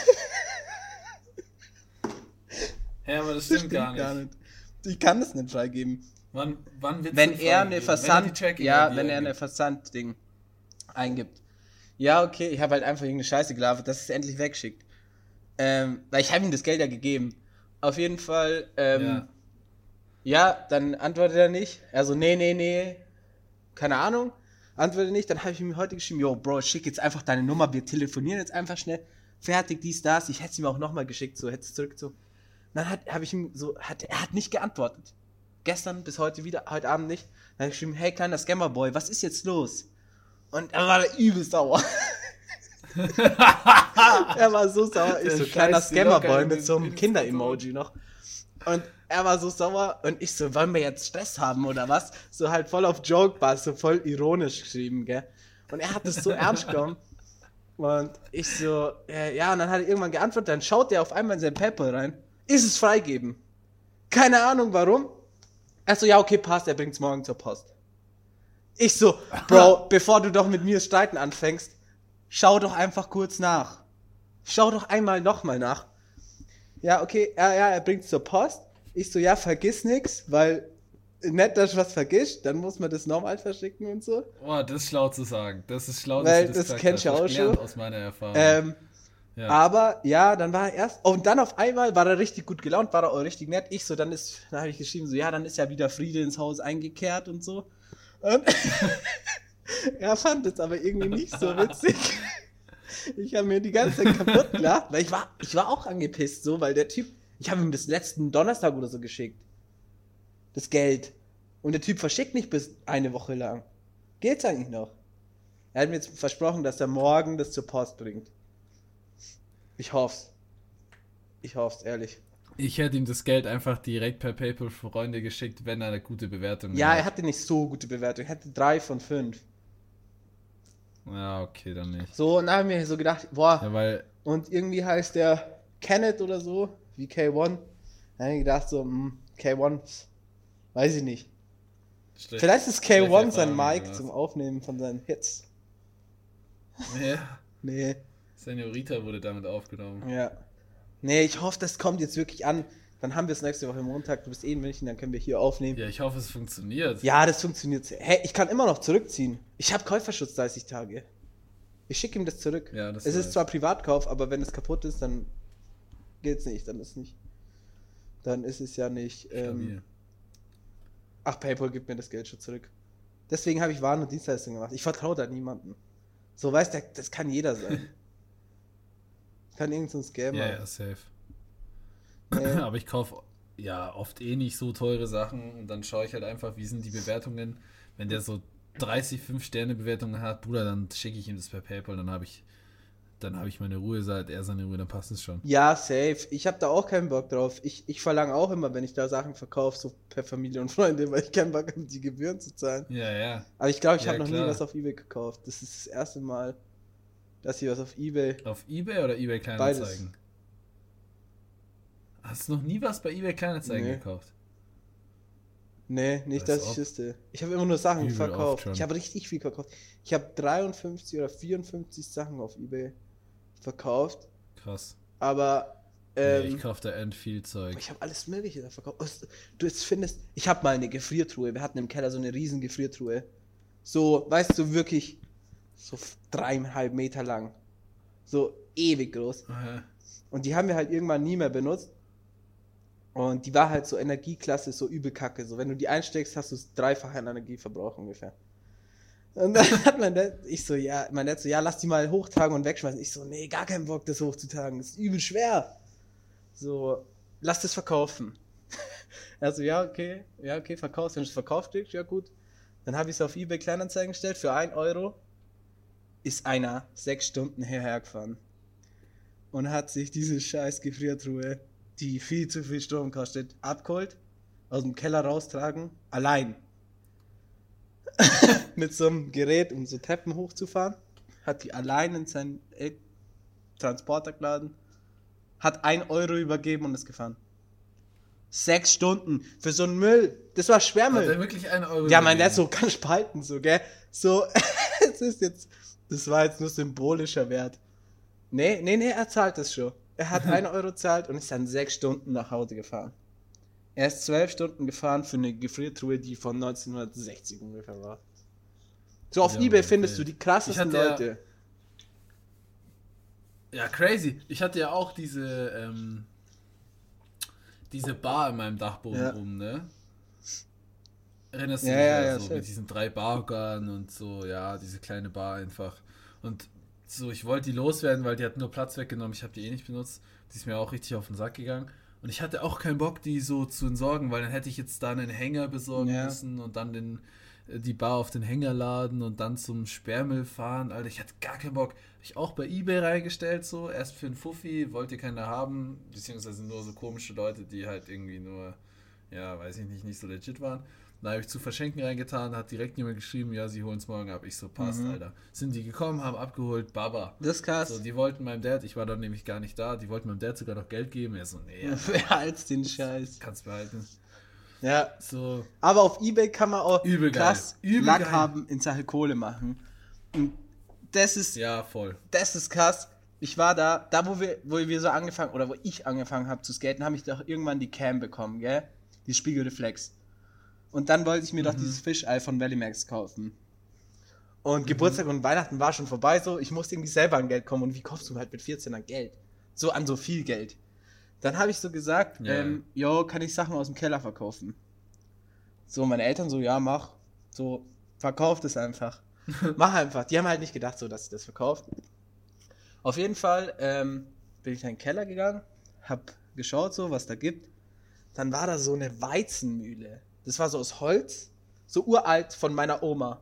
Ja, aber das stimmt, das stimmt gar, nicht. gar, nicht. Ich kann das nicht freigeben. Wann, wann wird's wenn er eine Versand, wenn er ja, wenn er eine Versandding eingibt. Ja, okay, ich habe halt einfach irgendeine Scheiße gelabert, dass es endlich wegschickt. Ähm, weil ich habe ihm das Geld ja gegeben. Auf jeden Fall, ähm, ja. ja. dann antwortet er nicht. Also, nee, nee, nee, keine Ahnung. Antwortet nicht. Dann habe ich ihm heute geschrieben, yo, Bro, schick jetzt einfach deine Nummer, wir telefonieren jetzt einfach schnell. Fertig, dies, das. Ich hätte es ihm auch nochmal geschickt, so, hätte es zurück, so. Dann habe ich ihm so, hat, er hat nicht geantwortet. Gestern bis heute wieder, heute Abend nicht. Dann habe ich geschrieben, hey, kleiner Scammerboy, was ist jetzt los? Und er war übel sauer. er war so sauer. Ich so, kleiner Scammerboy mit so einem Kinder-Emoji noch. Und er war so sauer und ich so, wollen wir jetzt Stress haben oder was? So halt voll auf Joke war so voll ironisch geschrieben, gell? Und er hat es so ernst genommen. Und ich so, äh, ja, und dann hat er irgendwann geantwortet, dann schaut er auf einmal in sein PayPal rein. Ist es freigeben? Keine Ahnung warum. Also ja, okay, passt, er bringt's morgen zur Post. Ich so, Bro, bevor du doch mit mir streiten anfängst, schau doch einfach kurz nach. Schau doch einmal nochmal nach. Ja, okay, ja, ja, er bringt's zur Post. Ich so, ja, vergiss nix, weil nett, dass du was vergisst, dann muss man das nochmal verschicken und so. Boah, das ist schlau zu sagen. Das ist schlau, weil das, das kennst du auch schon. aus meiner Erfahrung. Ähm, ja. Aber ja, dann war er erst. Oh, und dann auf einmal war er richtig gut gelaunt, war er auch richtig nett. Ich so, dann ist, dann habe ich geschrieben, so, ja, dann ist ja wieder Friede ins Haus eingekehrt und so. Und er fand es aber irgendwie nicht so witzig. Ich habe mir die ganze Zeit kaputt gelacht, weil ich war, ich war auch angepisst, so, weil der Typ, ich habe ihm das letzten Donnerstag oder so geschickt. Das Geld. Und der Typ verschickt nicht bis eine Woche lang. Geht's eigentlich noch? Er hat mir jetzt versprochen, dass er morgen das zur Post bringt. Ich hoff's. Ich hoff's, ehrlich. Ich hätte ihm das Geld einfach direkt per PayPal Freunde geschickt, wenn er eine gute Bewertung hat. Ja, er hatte nicht so gute Bewertung. Er hatte drei von fünf. Ja, okay, dann nicht. So, und dann haben wir so gedacht, boah, Ja, weil, und irgendwie heißt der Kenneth oder so, wie K1. Da habe ich gedacht, so, hm, K1, weiß ich nicht. schlecht- Vielleicht ist schlechte K1 sein Mic zum Aufnehmen von seinen Hits. Ja, Nee, Senorita wurde damit aufgenommen. ja. Nee, ich hoffe, das kommt jetzt wirklich an. Dann haben wir es nächste Woche Montag. Du bist eh in München, dann können wir hier aufnehmen. Ja, ich hoffe, es funktioniert. Ja, das funktioniert. sehr. Hey, ich kann immer noch zurückziehen. Ich habe Käuferschutz 30 Tage. Ich schicke ihm das zurück. Ja, das es ist zwar Privatkauf, aber wenn es kaputt ist, dann geht's nicht. Dann ist nicht. Dann ist es ja nicht. Ähm, ach, PayPal gibt mir das Geld schon zurück. Deswegen habe ich Waren und Dienstleistungen gemacht. Ich vertraue da niemandem. So weißt du, das kann jeder sein. kann irgend so ein Scammer. Ja, ja, safe. Nee. Aber ich kaufe ja oft eh nicht so teure Sachen und dann schaue ich halt einfach, wie sind die Bewertungen. Wenn der so 30 5-Sterne-Bewertungen hat, Bruder, dann schicke ich ihm das per PayPal, dann habe ich, dann habe ich meine Ruhe, sagt er seine Ruhe, dann passt es schon. Ja, safe. Ich habe da auch keinen Bock drauf. Ich, ich verlange auch immer, wenn ich da Sachen verkaufe, so per Familie und Freunde, weil ich keinen Bock habe, die Gebühren zu zahlen. Ja, ja. Aber ich glaube, ich Ja, habe noch nie klar. was auf Ebay gekauft. Das ist das erste Mal, dass ich was auf Ebay. Auf Ebay oder Ebay Kleinanzeigen? Hast du noch nie was bei Ebay Kleinanzeigen Nee. gekauft? Nee, nicht, Als dass ich ob. wüsste. Ich habe immer nur Sachen verkauft. Ich habe richtig viel verkauft. Ich habe 53 oder 54 Sachen auf Ebay verkauft. Krass. Aber nee, ähm, ich kaufe da end viel Zeug. ich habe alles Mögliche da verkauft. Du jetzt findest, ich habe mal eine Gefriertruhe. Wir hatten im Keller so eine riesen Gefriertruhe. So, weißt du, wirklich so dreieinhalb Meter lang. So ewig groß. Aha. Und die haben wir halt irgendwann nie mehr benutzt. Und die war halt so Energieklasse, so übel kacke. So, wenn du die einsteckst, hast du das dreifache an Energieverbrauch ungefähr. Und dann hat mein Dad, ich so, ja, mein Dad so, ja, lass die mal hochtragen und wegschmeißen. Ich so, nee, gar keinen Bock, das hochzutragen. Das ist übel schwer. So, lass das verkaufen. er so, ja, okay, ja, okay, verkaufst. Wenn du es verkauft kriegst, ja gut. Dann habe ich es auf eBay Kleinanzeigen gestellt für 1 Euro. Ist einer sechs Stunden hierher gefahren und hat sich diese scheiß Gefriertruhe, die viel zu viel Strom kostet, abgeholt, aus dem Keller raustragen, allein. Mit so einem Gerät, um so Treppen hochzufahren, hat die allein in seinen Transporter geladen, hat ein Euro übergeben und ist gefahren. Sechs Stunden für so einen Müll. Das war Hat er Schwermüll. wirklich einen Euro Ja, mein Dad gegeben? so kann spalten, so, gell? So, es ist jetzt, das war jetzt nur symbolischer Wert. Nee, nee, nee, er zahlt das schon. Er hat 1 Euro zahlt und ist dann sechs Stunden nach Hause gefahren. Er ist zwölf Stunden gefahren für eine Gefriertruhe, die von 1960 ungefähr war. So auf Ja, Ebay findest du die krassesten hatte ja- Leute. Ja, crazy. Ich hatte ja auch diese, ähm, diese Bar in meinem Dachboden Ja. oben, ne? Erinnerst du Ja, dich ja, ja, so mit diesen drei Barhockern und so, ja, diese kleine Bar einfach. Und so, ich wollte die loswerden, weil die hat nur Platz weggenommen. Ich habe die eh nicht benutzt. Die ist mir auch richtig auf den Sack gegangen. Und ich hatte auch keinen Bock, die so zu entsorgen, weil dann hätte ich jetzt da einen Hänger besorgen Ja. müssen und dann den, äh, die Bar auf den Hänger laden und dann zum Sperrmüll fahren. Alter, ich hatte gar keinen Bock. Hab ich auch bei Ebay reingestellt, so. Erst für einen Fuffi, wollte keiner haben. Beziehungsweise nur so komische Leute, die halt irgendwie nur, ja, weiß ich nicht, nicht so legit waren. Da habe ich zu verschenken reingetan, hat direkt jemand geschrieben, ja, sie holen es morgen ab. Ich so, passt, Mhm. Alter. Sind die gekommen, haben abgeholt, Baba. Das ist krass. So, die wollten meinem Dad, ich war dann nämlich gar nicht da, die wollten meinem Dad sogar noch Geld geben. Er so, nee, ja, Wer als den Scheiß. kannst behalten. Ja, So, aber auf Ebay kann man auch Übel geil. krass Übel Lack geil. haben in Sache Kohle machen. Und das ist ja, voll. das ist krass. Ich war da, da wo wir, wo wir so angefangen, oder wo ich angefangen habe zu skaten, habe ich doch irgendwann die Cam bekommen, gell? Die Spiegelreflex. Und dann wollte ich mir doch Mhm. dieses Fischei von Valleymax kaufen. Und Geburtstag und Weihnachten war schon vorbei, so, ich musste irgendwie selber an Geld kommen. Und wie kaufst du halt mit 14 an Geld? So an so viel Geld. Dann habe ich so gesagt, Ja. ähm, jo, kann ich Sachen aus dem Keller verkaufen? So, meine Eltern so, ja, mach. So, verkauf das einfach. mach einfach. Die haben halt nicht gedacht, so, dass ich das verkauft. Auf jeden Fall ähm, bin ich in den Keller gegangen, hab geschaut, so, was da gibt. Dann war da so eine Weizenmühle. Das war so aus Holz, so uralt von meiner Oma.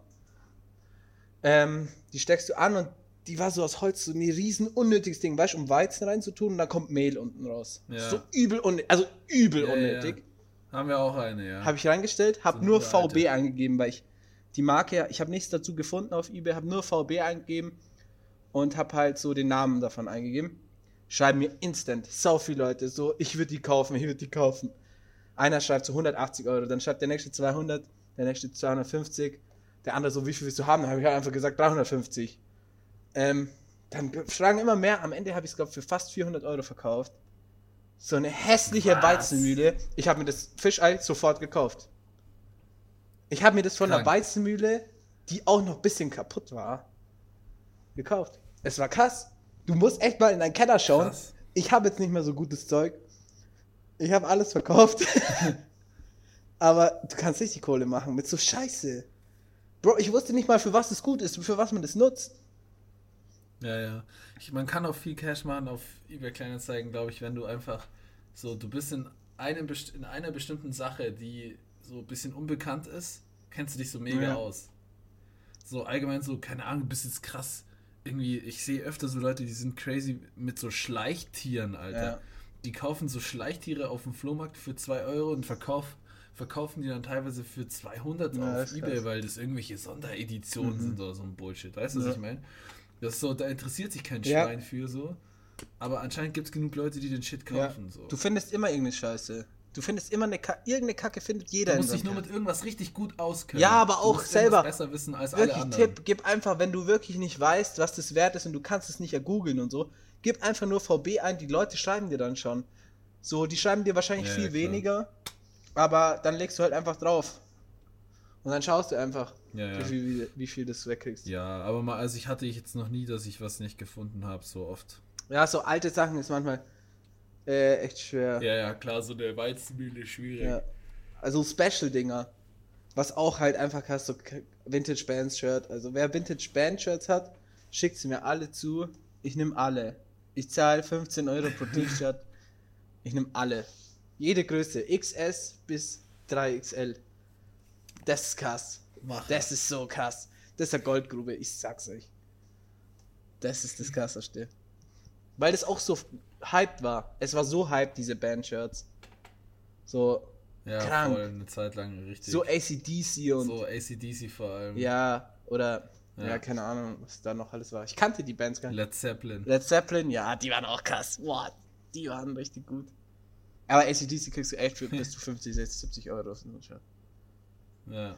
Ähm, die steckst du an und die war so aus Holz, so ein riesen unnötiges Ding, weißt du, um Weizen reinzutun und dann kommt Mehl unten raus. Ja. So übel unnötig, also übel Ja, unnötig. ja. Haben wir auch eine, ja. Habe ich reingestellt, habe So nur. VB eingegeben, weil ich die Marke, ich habe nichts dazu gefunden auf eBay, habe nur VB eingegeben und habe halt so den Namen davon eingegeben. Schreiben mir instant, sau viele Leute, so, ich würde die kaufen, ich würde die kaufen. Einer schreibt so 180 Euro, dann schreibt der nächste 200, der nächste 250, der andere so, wie viel willst du haben? Dann habe ich halt einfach gesagt 350. Ähm, dann schlagen immer mehr, am Ende habe ich es, glaube ich, für fast 400 Euro verkauft. So eine hässliche Was? Weizenmühle. Ich habe mir das Fischei sofort gekauft. Ich habe mir das von der Krank. Weizenmühle, die auch noch ein bisschen kaputt war, gekauft. Es war krass. Du musst echt mal in deinen Keller schauen. Krass. Ich habe jetzt nicht mehr so gutes Zeug. Ich habe alles verkauft. Aber du kannst richtig Kohle machen mit so Scheiße. Bro, ich wusste nicht mal, für was es gut ist, für was man das nutzt. Ja, ja. Ich, man kann auch viel Cash machen auf eBay Kleinanzeigen, glaube ich, wenn du einfach so, du bist in, einem, in einer bestimmten Sache, die so ein bisschen unbekannt ist, kennst du dich so mega Ja. aus. So allgemein so, keine Ahnung, du bist jetzt krass. Irgendwie, ich sehe öfter so Leute, die sind crazy mit so Schleichtieren, Alter. Ja. Die kaufen so Schleichtiere auf dem Flohmarkt für 2 Euro und verkauf, verkaufen die dann teilweise für 200 Ja, auf Ebay, krass. weil das irgendwelche Sondereditionen Mhm. sind oder so ein Bullshit. Weißt du, was Ja. ich meine? Das so, da interessiert sich kein Ja. Schwein für so. Aber anscheinend gibt es genug Leute, die den Shit kaufen. So. Du findest immer irgendeine Scheiße. Du findest immer eine Ka irgendeine Kacke findet jeder Du musst dich nur mit irgendwas richtig gut auskennen. Ja, aber Du auch musst selber. besser wissen als alle Wirklich anderen. Tipp, gib einfach, wenn du wirklich nicht weißt, was das wert ist und du kannst es nicht ergoogeln und so, gib einfach nur VB ein, die Leute schreiben dir dann schon. So, die schreiben dir wahrscheinlich Ja, viel klar. weniger, aber dann legst du halt einfach drauf. Und dann schaust du einfach, Ja, ja. Wie, viel, wie, viel das wegkriegst. Ja. Ja, aber mal, also ich hatte ich jetzt noch nie, dass ich was nicht gefunden habe, so oft. so alte Sachen ist manchmal äh, echt schwer. Ja, ja, klar, so eine Weizenmühle ist schwierig. Ja. Also Special-Dinger. Was auch halt einfach hast, so K- Vintage Bands Shirt. Also wer Vintage Band Shirts hat, schickt sie mir alle zu. Ich nehme alle. Ich zahle 15 Euro pro T-Shirt. Ich nehme alle. Jede Größe. XS bis 3XL. Das ist krass. Mach. Das ist so krass. Das ist eine Goldgrube, ich sag's euch. Das ist das krasseste. Weil das auch so hyped war. Es war so hyped, diese Band-Shirts. So, ja, krank. voll, eine Zeit lang richtig. so ACDC und. so ACDC vor allem. Ja, oder. Ja. Ja. keine Ahnung, was da noch alles war. Ich kannte die Bands gar nicht. Led Zeppelin. Led Zeppelin, ja, die waren auch krass. Boah, die waren richtig gut. Aber ACDC kriegst du echt für bis zu 50, 60, 70 Euro Shirt. Ja.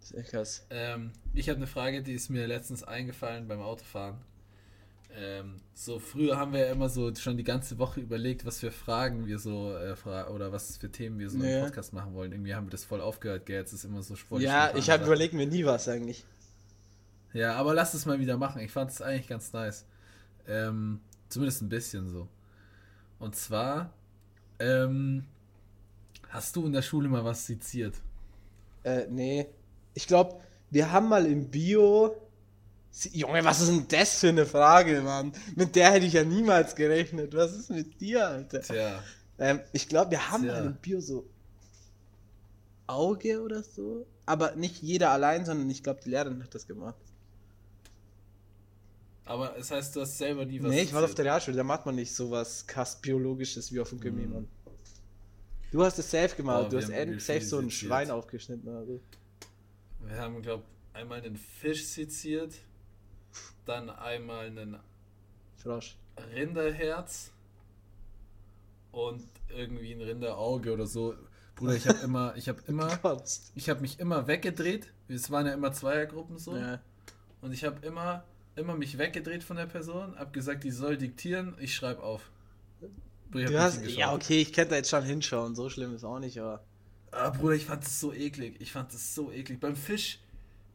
Das ist echt krass. Ähm, ich habe eine Frage, die ist mir letztens eingefallen beim Autofahren. Ähm, so früher haben wir ja immer so schon die ganze Woche überlegt, was für Fragen wir so äh, fra oder was für Themen wir so Ja. im Podcast machen wollen. Irgendwie haben wir das voll aufgehört, gell? Jetzt ist immer so voll Ja, ich habe überlegt mir nie was eigentlich. Ja, aber lass es mal wieder machen. Ich fand es eigentlich ganz nice. Ähm, zumindest ein bisschen so. Und zwar, ähm, hast du in der Schule mal was seziert? Äh, nee. Ich glaube, wir haben mal im Bio. Junge, was ist denn das für eine Frage, Mann? Mit der hätte ich ja niemals gerechnet. Was ist mit dir, Alter? Tja. Ähm, ich glaube, wir haben Tja. mal im Bio so Auge oder so. Aber nicht jeder allein, sondern ich glaube, die Lehrerin hat das gemacht. Aber es heißt, du hast selber nie was nee, ich war auf der Realschule, da macht man nicht sowas krass Biologisches wie auf dem Gimmi, Mhm. Du hast es safe gemacht, Boah, du hast safe so ein. Schwein aufgeschnitten oder so. Wir haben, glaube einmal einen Fisch seziert, dann einmal einen Frosch. Rinderherz und irgendwie ein Rinderauge oder so. Bruder, ich habe immer, ich habe immer, ich habe mich immer weggedreht. Es waren ja immer Zweiergruppen so. Ja. Und ich habe immer, immer mich weggedreht von der Person, hab gesagt, die soll diktieren, ich schreibe auf. Ich Du hast, ja, okay, ich könnte jetzt schon hinschauen, so schlimm ist auch nicht, aber. Ah, Bruder, ich fand das so eklig. Ich fand das so eklig. Beim Fisch,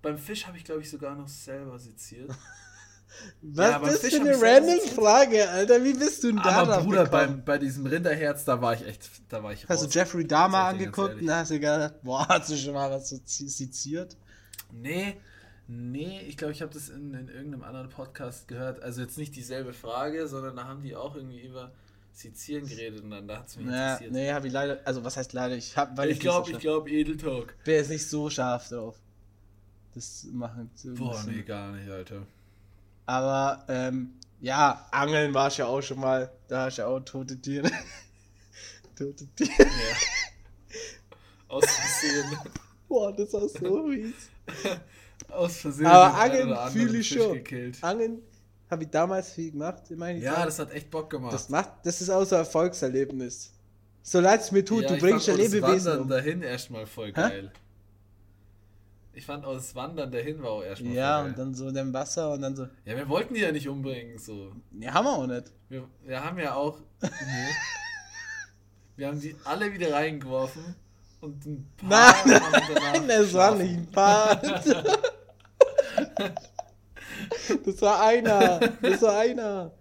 beim Fisch habe ich, glaube ich, sogar noch selber seziert. Was Ja, ist für eine random. Frage, Alter? Wie bist du denn da Aber Bruder, beim, bei diesem Rinderherz, da war ich echt, da war ich Hast du raus. Jeffrey Dahmer angeguckt und da hast du gedacht, boah, hast du schon mal was seziert? Nee, nee, ich glaube, ich habe das in, in irgendeinem anderen Podcast gehört. Also jetzt nicht dieselbe Frage, sondern da haben die auch irgendwie über Sezieren geredet und dann da hat es mich Ja, interessiert. nee, hab ich leider, also was heißt leider, ich hab, weil ich glaube, nicht ich so glaube, Edeltalk. bin jetzt nicht so scharf drauf. Das machen zu Boah, nee, gar nicht, Alter. Aber, ähm, ja, Angeln war ich ja auch schon mal, da hast du ja auch tote Tiere. tote Tiere. Ja. Aus Versehen. Boah, das war so mies. Aus Versehen. Aber Angeln fühle ich schon. Gekillt. Angeln habe ich damals viel gemacht in meiner Ja, Zeit. das hat echt Bock gemacht. das macht, das ist auch so ein Erfolgserlebnis. So leid es mir tut, Ja, du bringst ja fand auch das Lebewesen Wandern um. dahin erstmal voll geil. Ich fand auch das Wandern dahin war auch erstmal Ja, voll und geil. dann so in dem Wasser und dann so. Ja, wir wollten die ja nicht umbringen, so. Nee, haben wir auch nicht. Wir, wir haben ja auch. Nee. Wir haben die alle wieder reingeworfen und ein paar Nein, danach Nein, das war nicht ein Paar. Das war einer. Das war einer.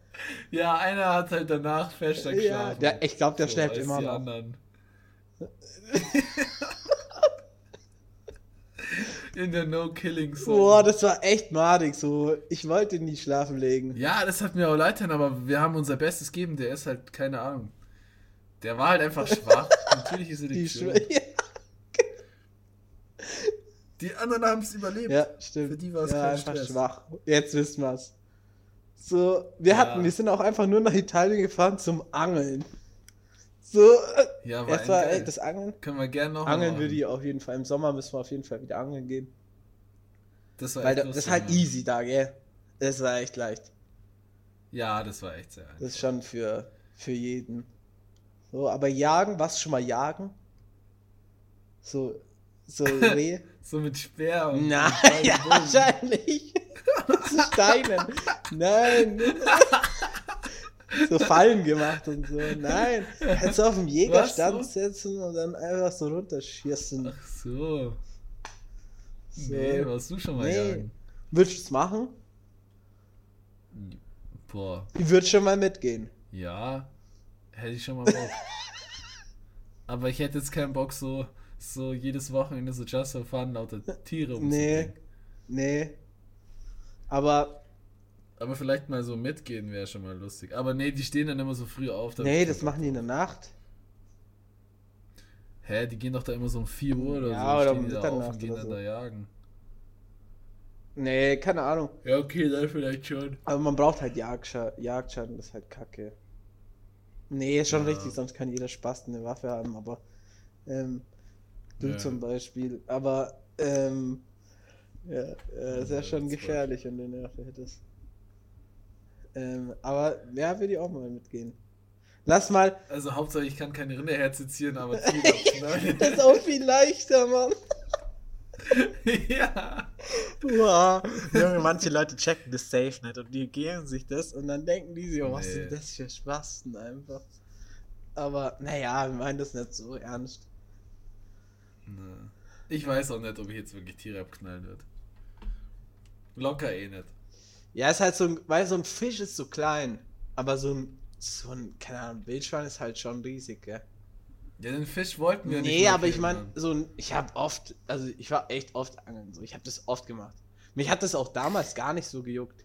Ja, einer hat halt danach fester Ja, geschlafen. der- ich glaub, der schläft als immer die noch. anderen. In der No-Killing-Zone. Boah, das war echt madig. So, ich wollte ihn nicht schlafen legen. Ja, das hat mir auch leid getan, aber wir haben unser Bestes gegeben. Der ist halt, keine Ahnung. Der war halt einfach schwach. Natürlich ist er die, Die Tür. Die anderen haben es überlebt. Ja, stimmt. Für die war es ja, einfach Stress. schwach. Jetzt wissen wir's. So, wir Ja. hatten, wir sind auch einfach nur nach Italien gefahren zum Angeln. So, Ja, war, es war echt das Angeln. Können wir gerne noch Angeln würde ich auf jeden Fall. Im Sommer müssen wir auf jeden Fall wieder angeln gehen. Das war Weil echt da, das ist halt easy da, gell? Das war echt leicht. Ja, das war echt sehr einfach. Das ist schon für, für jeden. So, aber jagen, was schon mal jagen? So, so Reh? So mit Speer und Nein, und ja, wahrscheinlich. Mit Steinen. Nein. So Fallen gemacht und so. Nein. Kannst du auf dem Jägerstand Was, setzen und dann einfach so runterschießen. Ach so. So. Nee, warst du schon mal Nee. jagen? Würdest du es machen? Boah, Ich würde schon mal mitgehen. ja. Hätte ich schon mal Bock. Aber ich hätte jetzt keinen Bock, so, so jedes Wochenende so just for fun lauter Tiere Nee. umzubringen. Nee. Aber Aber vielleicht mal so mitgehen wäre schon mal lustig. Aber nee, die stehen dann immer so früh auf. nee, das machen die in der. Nacht. Hä, die gehen doch da immer so um 4 Uhr oder Ja, so. oder um da auf und gehen dann so. da jagen. Nee, keine Ahnung. Ja, okay, dann vielleicht schon. Aber man braucht halt Jagdscha Jagdschaden, das ist halt kacke. Nee, ist schon Ja. richtig, sonst kann jeder Spaß eine Waffe haben, aber ähm, du Ja. zum Beispiel. Aber ähm, ja, äh, ist ja Ja, schon gefährlich, wenn du eine Waffe hättest. Ähm, aber ja, würde ich auch mal mitgehen. Lass mal. Also Hauptsache ich kann keine Rinderherze ziehen, aber Tiere abknallen. Das ist auch viel leichter, Mann. ja. Wow. Junge, manche Leute checken das safe nicht und die gehen sich das und dann denken die sich, oh, was Nee. sind das für Spasten einfach. Aber naja, wir meinen das nicht so ernst. Ne. Ich weiß auch nicht, ob ich jetzt wirklich Tiere abknallen wird. Locker eh nicht. Ja, ist halt so ein, weil so ein Fisch ist so klein, aber so ein, so ein, keine Ahnung, Wildschwein ist halt schon riesig, gell? Ja, den Fisch wollten wir nicht. Nee, aber ich meine, so ein, ich habe oft, also ich war echt oft angeln, so, ich habe das oft gemacht. Mich hat das auch damals gar nicht so gejuckt.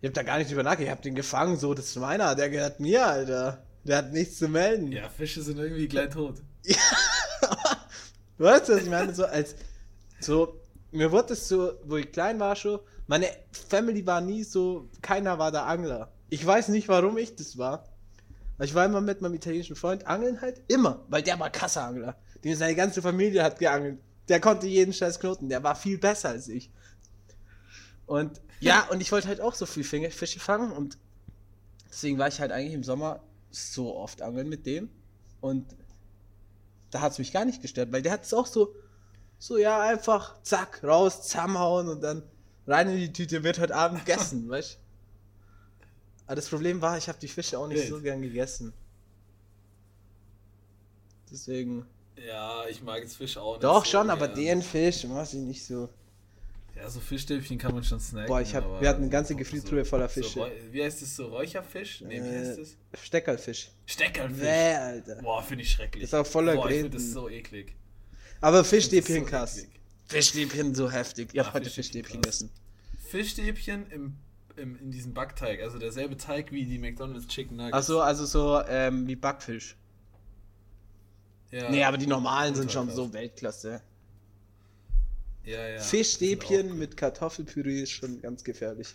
Ich habe da gar nicht drüber nachgedacht, ich habe den gefangen, so, das ist meiner, der gehört mir, Alter. Der hat nichts zu melden. Ja, Fische sind irgendwie gleich tot. Weißt du, was ich meine? So als, so, mir wurde es so, wo ich klein war schon, meine Family war nie so, keiner war der Angler. Ich weiß nicht, warum ich das war. Ich war immer mit meinem italienischen Freund angeln halt, immer, weil der war Kasseangler. Den seine ganze Familie hat geangelt. Der konnte jeden scheiß Knoten, der war viel besser als ich. Und ja, und ich wollte halt auch so viel Fische fangen und deswegen war ich halt eigentlich im Sommer so oft angeln mit dem. Und da hat es mich gar nicht gestört, weil der hat es auch so, so ja, einfach zack, raus, zusammenhauen und dann rein in die Tüte, wird heute Abend gegessen, weißt Aber das Problem war, ich habe die Fische auch nicht Wild. so gern gegessen. Deswegen. Ja, ich mag jetzt Fisch auch nicht. Doch so schon, aber gern. den Fisch weiß ich nicht so. Ja, so Fischstäbchen kann man schon snacken. Boah, ich hab- wir hatten eine ganze so- Gefriertruhe voller Fische. So, wie heißt das so? Räucherfisch? Nee, wie Äh, heißt das? Steckerlfisch. Steckerfisch. Bäh, Alter. Boah, finde ich schrecklich. Ist auch voller Boah, ich Gräten. finde das so eklig. Aber Fischstäbchen so krass. eklig. Fischstäbchen so heftig. Ihr Ah, habt heute Fischstäbchen gegessen. Fischstäbchen im, im, in diesem Backteig. Also derselbe Teig wie die McDonald's Chicken Nuggets. Achso, also so ähm, wie Backfisch. ja. Nee, aber die normalen sind schon so Weltklasse. Ja, ja. Fischstäbchen mit Kartoffelpüree ist schon ganz gefährlich.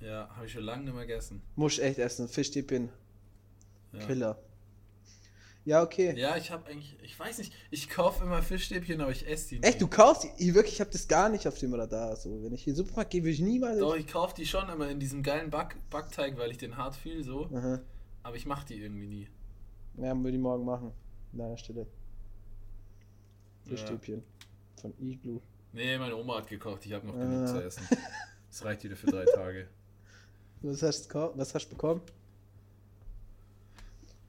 Ja, habe ich schon lange nicht mehr gegessen. Muss echt essen. Fischstäbchen, Ja. Killer. Ja, okay. Ja, ich habe eigentlich, ich weiß nicht, ich kaufe immer Fischstäbchen, aber ich esse die nicht. Echt, du kaufst die? Ich wirklich, ich hab das gar nicht auf dem Radar. So, wenn ich in den Supermarkt gehe, will ich niemals. Doch, ich kaufe die schon immer in diesem geilen Back Backteig, weil ich den hart fühle, so. Aha. Aber ich mache die irgendwie nie. Ja, würde ich morgen machen. An deiner Stelle. Ja. Von Igloo. Nee, meine Oma hat gekocht, ich habe noch Ah. genug zu essen. Das reicht wieder für drei Tage. Was hast du was hast du bekommen?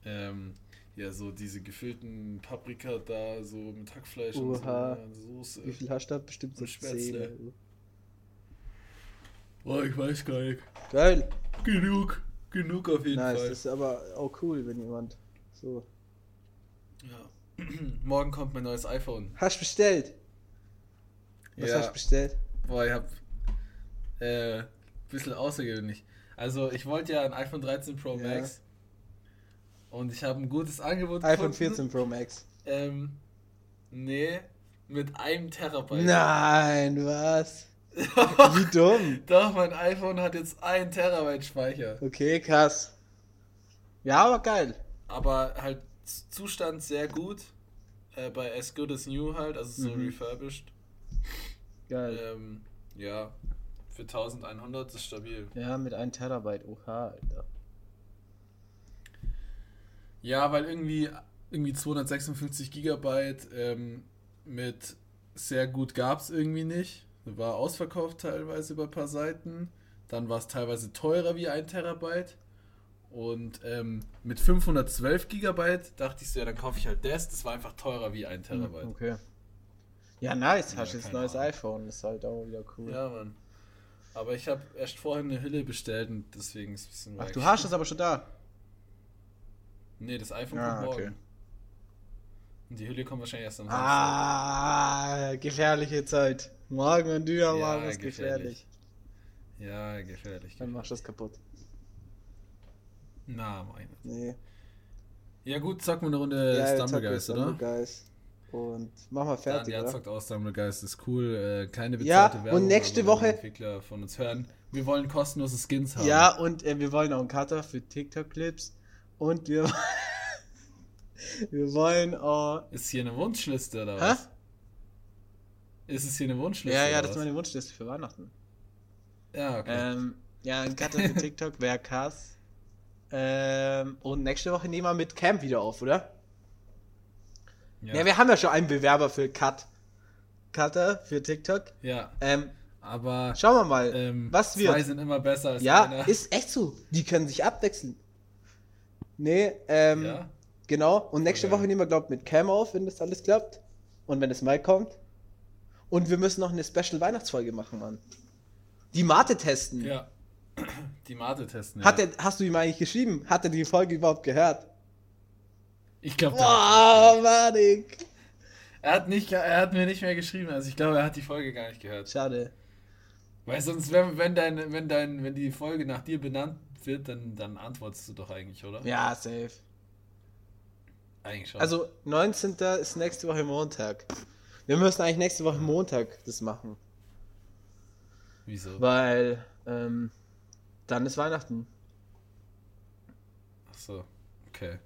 Ähm, ja, so diese gefüllten Paprika da, so mit Hackfleisch Oha. und so, Soße. Wie viel hast du da? Bestimmt so Spätzle. 10. Boah, ich weiß gar nicht. Geil. Genug, genug auf jeden Nice, Fall. das ist aber auch cool, wenn jemand so. Ja. Morgen kommt mein neues iPhone. Hast bestellt? Was ja. hast du bestellt? Boah, ich hab äh, bisschen außergewöhnlich. Also ich wollte ja ein iPhone 13 Pro Ja. Max und ich habe ein gutes Angebot iPhone gefunden. 14 Pro Max. Ähm, nee, mit einem Terabyte. Nein, was? Wie dumm. Doch, mein iPhone hat jetzt ein Terabyte Speicher. Okay, krass. Ja, aber geil. Aber halt Zustand sehr gut. Äh, bei As Good As New halt, also so Mhm. refurbished. Geil. Ähm, ja, für 1100 ist stabil. Ja, mit 1 Terabyte. Oha, Alter. Ja, weil irgendwie, irgendwie 256 Gigabyte ähm, mit sehr gut gab es irgendwie nicht. War ausverkauft teilweise bei ein paar Seiten. Dann war es teilweise teurer wie ein Terabyte. Und ähm, mit 512 Gigabyte dachte ich so, ja, dann kaufe ich halt das. Das war einfach teurer wie ein Terabyte. Hm, Okay. Ja, nice. Ja, Hast jetzt ein neues Ahnung. iPhone. Ist halt auch wieder cool. Ja, Mann. Aber ich habe erst vorhin eine Hülle bestellt und deswegen ist es ein bisschen Ach, du hast es aber schon da. Nee, das iPhone Ah, kommt morgen. okay. Und die Hülle kommt wahrscheinlich erst am. Ah, gefährliche Zeit. Morgen und übermorgen Ja, ist gefährlich. Ja, gefährlich. Dann machst du das kaputt. Na, meine. Nee. Ja gut, zocken wir eine Runde jetzt Stumble Guys, oder? Stumble Guys. Und mach mal Dann, fertig, ja, oder? zockt aus Guys, ist cool. Äh, keine Ja, bezahlte und Werbung, nächste aber wenn Woche- Entwickler von uns hören. Wir wollen kostenlose Skins haben. Ja, und äh, wir wollen auch einen Cutter für TikTok-Clips. Und wir, wir wollen auch. Ist hier eine Wunschliste oder Hä? was? Ist es hier eine Wunschliste? Ja, ja, das ist was? meine Wunschliste für Weihnachten. Ja, okay. Ähm, ja, ein Cutter für TikTok wäre krass. Ähm, und nächste Woche nehmen wir mit Camp wieder auf, oder? Ja. ja. wir haben ja schon einen Bewerber für Cut. Cutter für TikTok. ja, Ähm, aber schauen wir mal, ähm, was zwei wird. sind immer besser als Ja, einer. ist echt so. Die können sich abwechseln. Nee, ähm, ja? genau. Und nächste Okay. Woche nehmen wir, glaube ich, mit Cam auf, wenn das alles klappt. Und wenn es Mai kommt. Und wir müssen noch eine Special-Weihnachtsfolge machen, Mann. Die Mate testen. ja. Die Mate testen. Hat ja. er, hast du ihm eigentlich geschrieben? Hat er die Folge überhaupt gehört? Ich glaube, Boah, Manik. er hat nicht, er hat mir nicht mehr geschrieben. Also ich glaube, er hat die Folge gar nicht gehört. Schade. Weil sonst, wenn, wenn dein, wenn dein, wenn die Folge nach dir benannt wird, dann, dann antwortest du doch eigentlich, oder? Ja, safe. Eigentlich schon. Also, 19. ist nächste Woche Montag. Wir müssen eigentlich nächste Woche Montag das machen. Wieso? Weil, ähm, dann ist Weihnachten. Ach so, okay.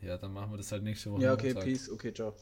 Ja, dann machen wir das halt nächste Woche. Ja, okay, Montag. peace. Okay, ciao.